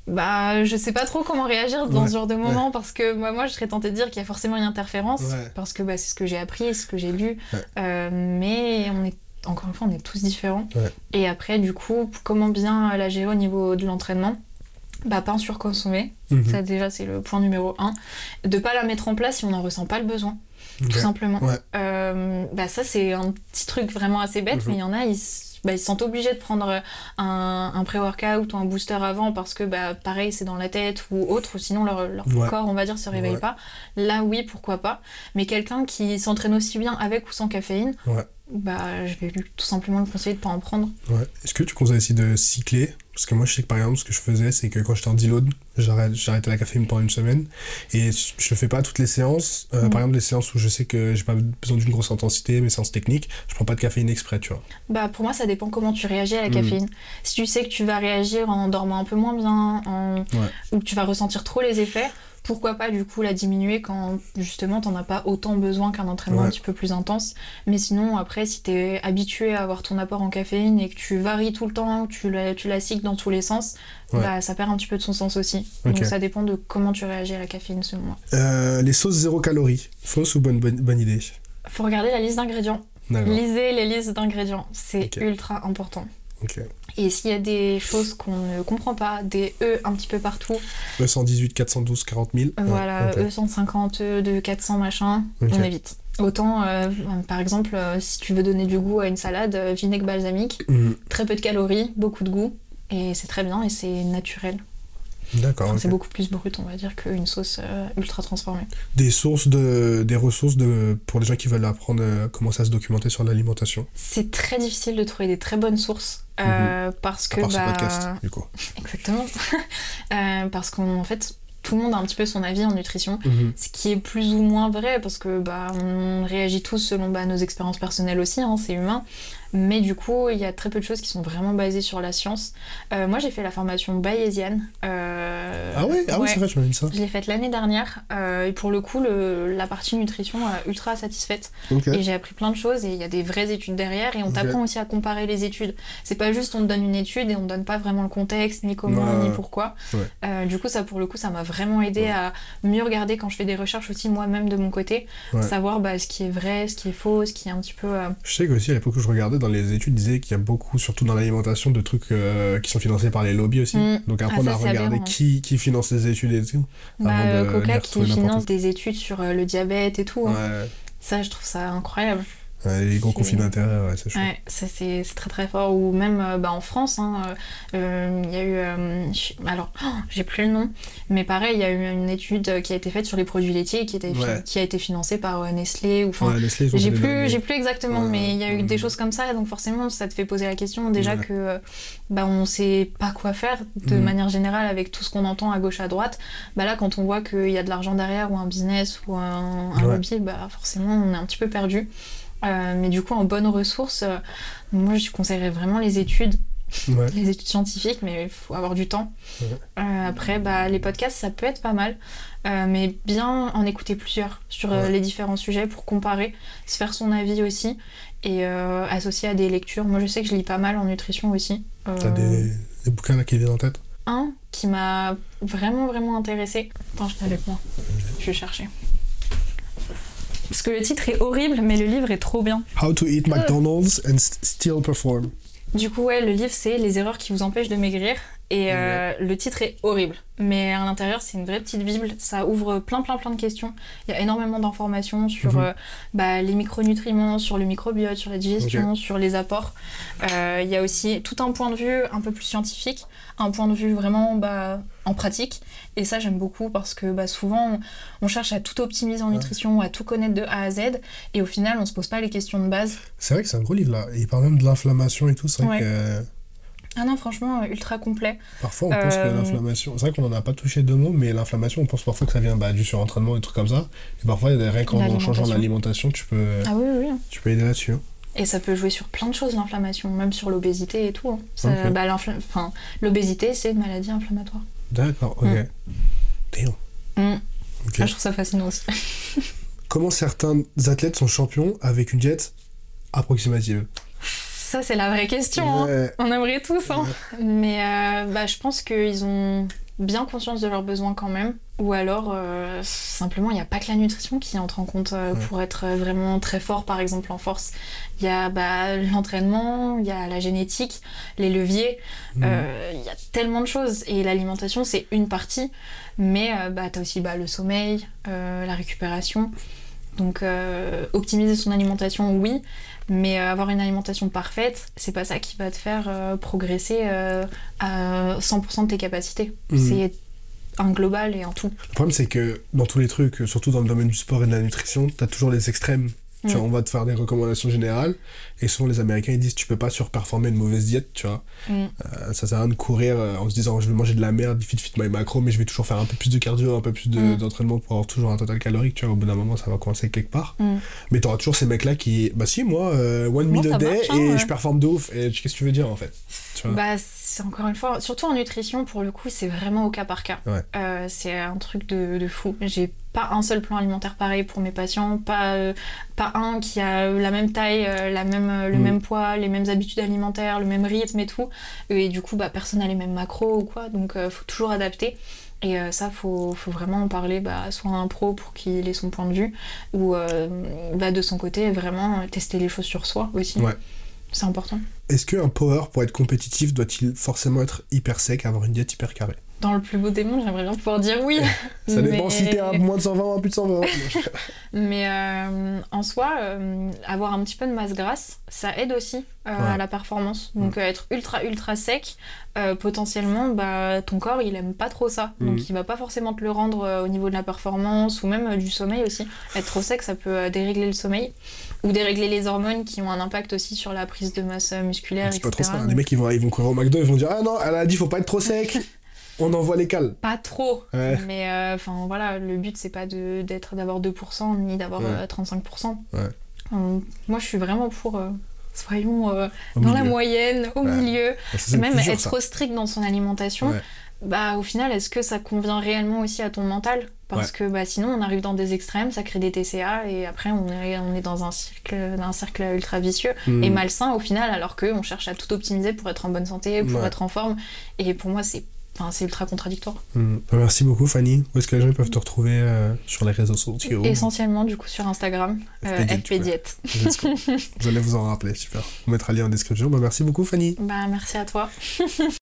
bah je sais pas trop comment réagir dans Ouais, ce genre de moment parce que moi, moi je serais tentée de dire qu'il y a forcément une interférence Ouais. parce que bah, c'est ce que j'ai appris, ce que j'ai lu. Euh, mais on est encore une fois, on est tous différents. Et après, du coup, comment bien la gérer au niveau de l'entraînement? Bah, pas en surconsommer, Mhm. ça déjà c'est le point numéro un. De pas la mettre en place si on n'en ressent pas le besoin tout simplement. Euh, bah ça c'est un petit truc vraiment assez bête, Mhm. mais il y en a, ils, bah, ils se sentent obligés de prendre un, un pré-workout ou un booster avant parce que bah, pareil c'est dans la tête ou autre, ou sinon leur, leur Ouais. corps on va dire se réveille Ouais. pas. Là oui pourquoi pas, mais quelqu'un qui s'entraîne aussi bien avec ou sans caféine, Ouais. bah je vais lui tout simplement le conseiller de pas en prendre. Est-ce que tu conseilles aussi de cycler? Parce que moi, je sais que par exemple, ce que je faisais, c'est que quand j'étais en deload, j'arrêtais la caféine pendant une semaine. Et je le fais pas toutes les séances. Euh, Mm. Par exemple, les séances où je sais que j'ai pas besoin d'une grosse intensité, mes séances techniques, je prends pas de caféine exprès, tu vois. Bah pour moi ça dépend comment tu réagis à la Mm. caféine. Si tu sais que tu vas réagir en dormant un peu moins bien, en... Ouais. ou que tu vas ressentir trop les effets, pourquoi pas du coup la diminuer quand justement t'en as pas autant besoin qu'un entraînement Ouais. un petit peu plus intense. Mais sinon après si t'es habitué à avoir ton apport en caféine et que tu varies tout le temps, que tu la, tu la cycles dans tous les sens, Ouais. bah ça perd un petit peu de son sens aussi. Donc ça dépend de comment tu réagis à la caféine selon moi. Euh, les sauces zéro calories, fausse ou bonne, bonne, bonne idée? Faut regarder la liste d'ingrédients. Lisez les listes d'ingrédients, c'est ultra important. Et s'il y a des choses qu'on ne comprend pas, des E un petit peu partout, E118, 412, 40 000. Ouais, voilà, ok. E150, E de 400 machin, Ok. on évite. Autant, euh, par exemple, euh, si tu veux donner du goût à une salade, euh, vinaigre balsamique, Mhm. très peu de calories, beaucoup de goût, et c'est très bien et c'est naturel. D'accord. Enfin. C'est beaucoup plus brut, on va dire, qu'une sauce ultra transformée. Des sources de, des ressources de, pour les gens qui veulent apprendre comment ça se documenter sur l'alimentation? C'est très difficile de trouver des très bonnes sources euh, parce Mhm. À que part ce bah, podcast, du coup. exactement, Euh, parce qu'en fait tout le monde a un petit peu son avis en nutrition. Mhm. Ce qui est plus ou moins vrai parce que bah, on réagit tous selon bah, nos expériences personnelles aussi, hein, c'est humain. Mais du coup, il y a très peu de choses qui sont vraiment basées sur la science. Euh, moi, j'ai fait la formation bayésienne. euh, Ah ouais, ah oui, ouais. c'est vrai, m'as dit ça. Je l'ai faite l'année dernière euh, et pour le coup, le- la partie nutrition ultra satisfaite. Et j'ai appris plein de choses et il y a des vraies études derrière et on t'apprend aussi à comparer les études. C'est pas juste on te donne une étude et on te donne pas vraiment le contexte, ni comment, ni pourquoi. Ouais. Du coup, ça pour le coup, ça m'a vraiment aidé Ouais. à mieux regarder quand je fais des recherches aussi moi-même de mon côté, savoir bah, ce qui est vrai, ce qui est faux, ce qui est un petit peu. Je sais qu'aussi à l'époque où je regardais dans les études, ils disaient qu'il y a beaucoup, surtout dans l'alimentation, de trucs euh, qui sont financés par les lobbies aussi. Mm. Donc après, Ah, on ça, regardé aberrant. qui, qui finance les études et tout. bah, Avant de Coca qui finance des études sur euh, le diabète et tout. hein. Ouais. Ça, je trouve ça incroyable. Ouais, les gros conflits d'intérêts, ouais, c'est chaud. Ouais, ça c'est c'est très très fort. Ou même euh, bah, en France, hein, euh, euh, il y a eu. euh, alors, oh, j'ai plus le nom, mais pareil, il y a eu une étude qui a été faite sur les produits laitiers qui, était fi- Ouais. qui a été financée par Nestlé. Ou, j'ai plus, j'ai plus exactement, mais il y a eu des choses comme ça, donc forcément, ça te fait poser la question déjà que bah, on sait pas quoi faire de Mhm. manière générale avec tout ce qu'on entend à gauche à droite. Bah là, quand on voit qu'il y a de l'argent derrière ou un business ou un, un lobby, bah forcément, on est un petit peu perdu. Euh, mais du coup, en bonne ressource, euh, moi, je conseillerais vraiment les études, Ouais. les études scientifiques, mais il faut avoir du temps. Ouais. Euh, après, bah, les podcasts, ça peut être pas mal, mais bien en écouter plusieurs sur Ouais. les différents sujets pour comparer, se faire son avis aussi et associer à des lectures. Moi, je sais que je lis pas mal en nutrition aussi. T'as des, des bouquins là qui viennent en tête? Un qui m'a vraiment, vraiment intéressée. Attends, je l'ai avec moi. Je vais chercher. Parce que le titre est horrible, mais le livre est trop bien. How to eat McDonald's and st- still perform. Du coup, ouais, le livre, c'est Les erreurs qui vous empêchent de maigrir. Et euh, le titre est horrible. Mais à l'intérieur, c'est une vraie petite Bible. Ça ouvre plein, plein, plein de questions. Il y a énormément d'informations sur Mhm. euh, bah, les micronutriments, sur le microbiote, sur la digestion, sur les apports. Euh, Il y a aussi tout un point de vue un peu plus scientifique, un point de vue vraiment bah, en pratique. Et ça, j'aime beaucoup parce que bah, souvent, on, on cherche à tout optimiser en Ouais. nutrition, à tout connaître de A à Z. Et au final, on se pose pas les questions de base. C'est vrai que c'est un gros livre là. Il parle même de l'inflammation et tout. C'est vrai Ouais. que Ah non, franchement, euh, ultra complet. parfois on pense que Euh, l'inflammation. C'est vrai qu'on en a pas touché deux mots, mais l'inflammation, on pense parfois que ça vient bah, du surentraînement et des trucs comme ça. Et parfois, rien qu'en changeant L'alimentation. tu peux, Ah oui, tu peux aider là-dessus. hein. Et ça peut jouer sur plein de choses, l'inflammation, même sur l'obésité et tout. hein. Bah, L'obésité, c'est une maladie inflammatoire. D'accord, ok. Mm. Damn. Mm. Ah, je trouve ça fascinant aussi. Comment certains athlètes sont champions avec une diète approximative? Ça, c'est la vraie question. hein. On aimerait tous, hein. Mais euh, bah, je pense qu'ils ont bien conscience de leurs besoins quand même. Ou alors, euh, simplement, il n'y a pas que la nutrition qui entre en compte euh, Ouais. pour être vraiment très fort, par exemple, en force. Il y a bah, l'entraînement, il y a la génétique, les leviers. Mm. Euh, Il y a tellement de choses. Et l'alimentation, c'est une partie. Mais bah, tu as aussi bah, le sommeil, la récupération. Donc, euh, optimiser son alimentation, oui. Mais euh, avoir une alimentation parfaite, c'est pas ça qui va te faire euh, progresser euh, à 100% de tes capacités. Mhm. C'est un global et un tout. Le problème, c'est que dans tous les trucs, surtout dans le domaine du sport et de la nutrition, t'as toujours les extrêmes. Tu vois, Mm. on va te faire des recommandations générales. Et souvent, les Américains, ils disent tu peux pas surperformer une mauvaise diète, tu vois. Mm. Euh, ça sert à rien de courir euh, en se disant je vais manger de la merde, fit fit my macro, mais je vais toujours faire un peu plus de cardio, un peu plus de- Mm. d'entraînement pour avoir toujours un total calorique, tu vois. Au bout d'un moment, ça va coincer quelque part. Mm. Mais t'auras toujours ces mecs-là qui, bah si, moi, euh, one meal a day marche, hein, et ouais. je performe de ouf. Et qu'est-ce que tu veux dire en fait tu vois? Bah, c'est encore une fois, surtout en nutrition, pour le coup, c'est vraiment au cas par cas. Ouais. Euh, c'est un truc de, de fou. J'ai pas un seul plan alimentaire pareil pour mes patients, pas, euh, pas un qui a la même taille, euh, la même, le Mm. même poids, les mêmes habitudes alimentaires, le même rythme et tout. Et du coup, bah, personne n'a les mêmes macros ou quoi, donc faut toujours adapter. Et ça, faut, faut vraiment en parler bah, soit à un pro pour qu'il ait son point de vue, ou bah, de son côté, vraiment tester les choses sur soi aussi. Ouais. C'est important. Est-ce qu'un power, pour être compétitif, doit-il forcément être hyper sec, avoir une diète hyper carrée? Dans le plus beau des mondes, j'aimerais bien pouvoir dire oui. Ça dépend Mais- si t'es à moins de 120 ou à plus de 120. Mais euh, en soi, euh, avoir un petit peu de masse grasse, ça aide aussi euh, Ouais. à la performance. Donc euh, être ultra ultra sec, potentiellement, bah, ton corps il aime pas trop ça. Donc il va pas forcément te le rendre au niveau de la performance ou même du sommeil aussi. Être trop sec, ça peut dérégler le sommeil ou dérégler les hormones qui ont un impact aussi sur la prise de masse musculaire, C'est etc. pas trop ça. Donc, Les mecs, ils vont, ils vont courir au McDo, ils vont dire Ah non, elle a dit, faut pas être trop sec. On envoie les cales. Pas trop, Ouais. mais euh, enfin voilà, le but c'est pas d'être d'avoir 2% ni d'avoir Ouais. euh, 35%. Ouais. Euh, moi je suis vraiment pour euh, soyons euh, dans la moyenne, au milieu. Ça, le même être ça. trop strict dans son alimentation, bah au final est-ce que ça convient réellement aussi à ton mental? Parce que bah sinon on arrive dans des extrêmes, ça crée des TCA et après on est, on est dans un cercle, un cercle ultra vicieux Hmm. et malsain au final alors qu'on cherche à tout optimiser pour être en bonne santé, pour être en forme. Et pour moi c'est enfin, c'est ultra contradictoire. Hmm. Bah, Merci beaucoup, Fanny. Où est-ce que les gens peuvent te retrouver euh, sur les réseaux sociaux? Essentiellement du coup sur Instagram, euh, FP Diet, FP Diet. Let's go. Vous allez vous en rappeler, super. On mettra le lien en description. Bah, merci beaucoup, Fanny. Bah merci à toi.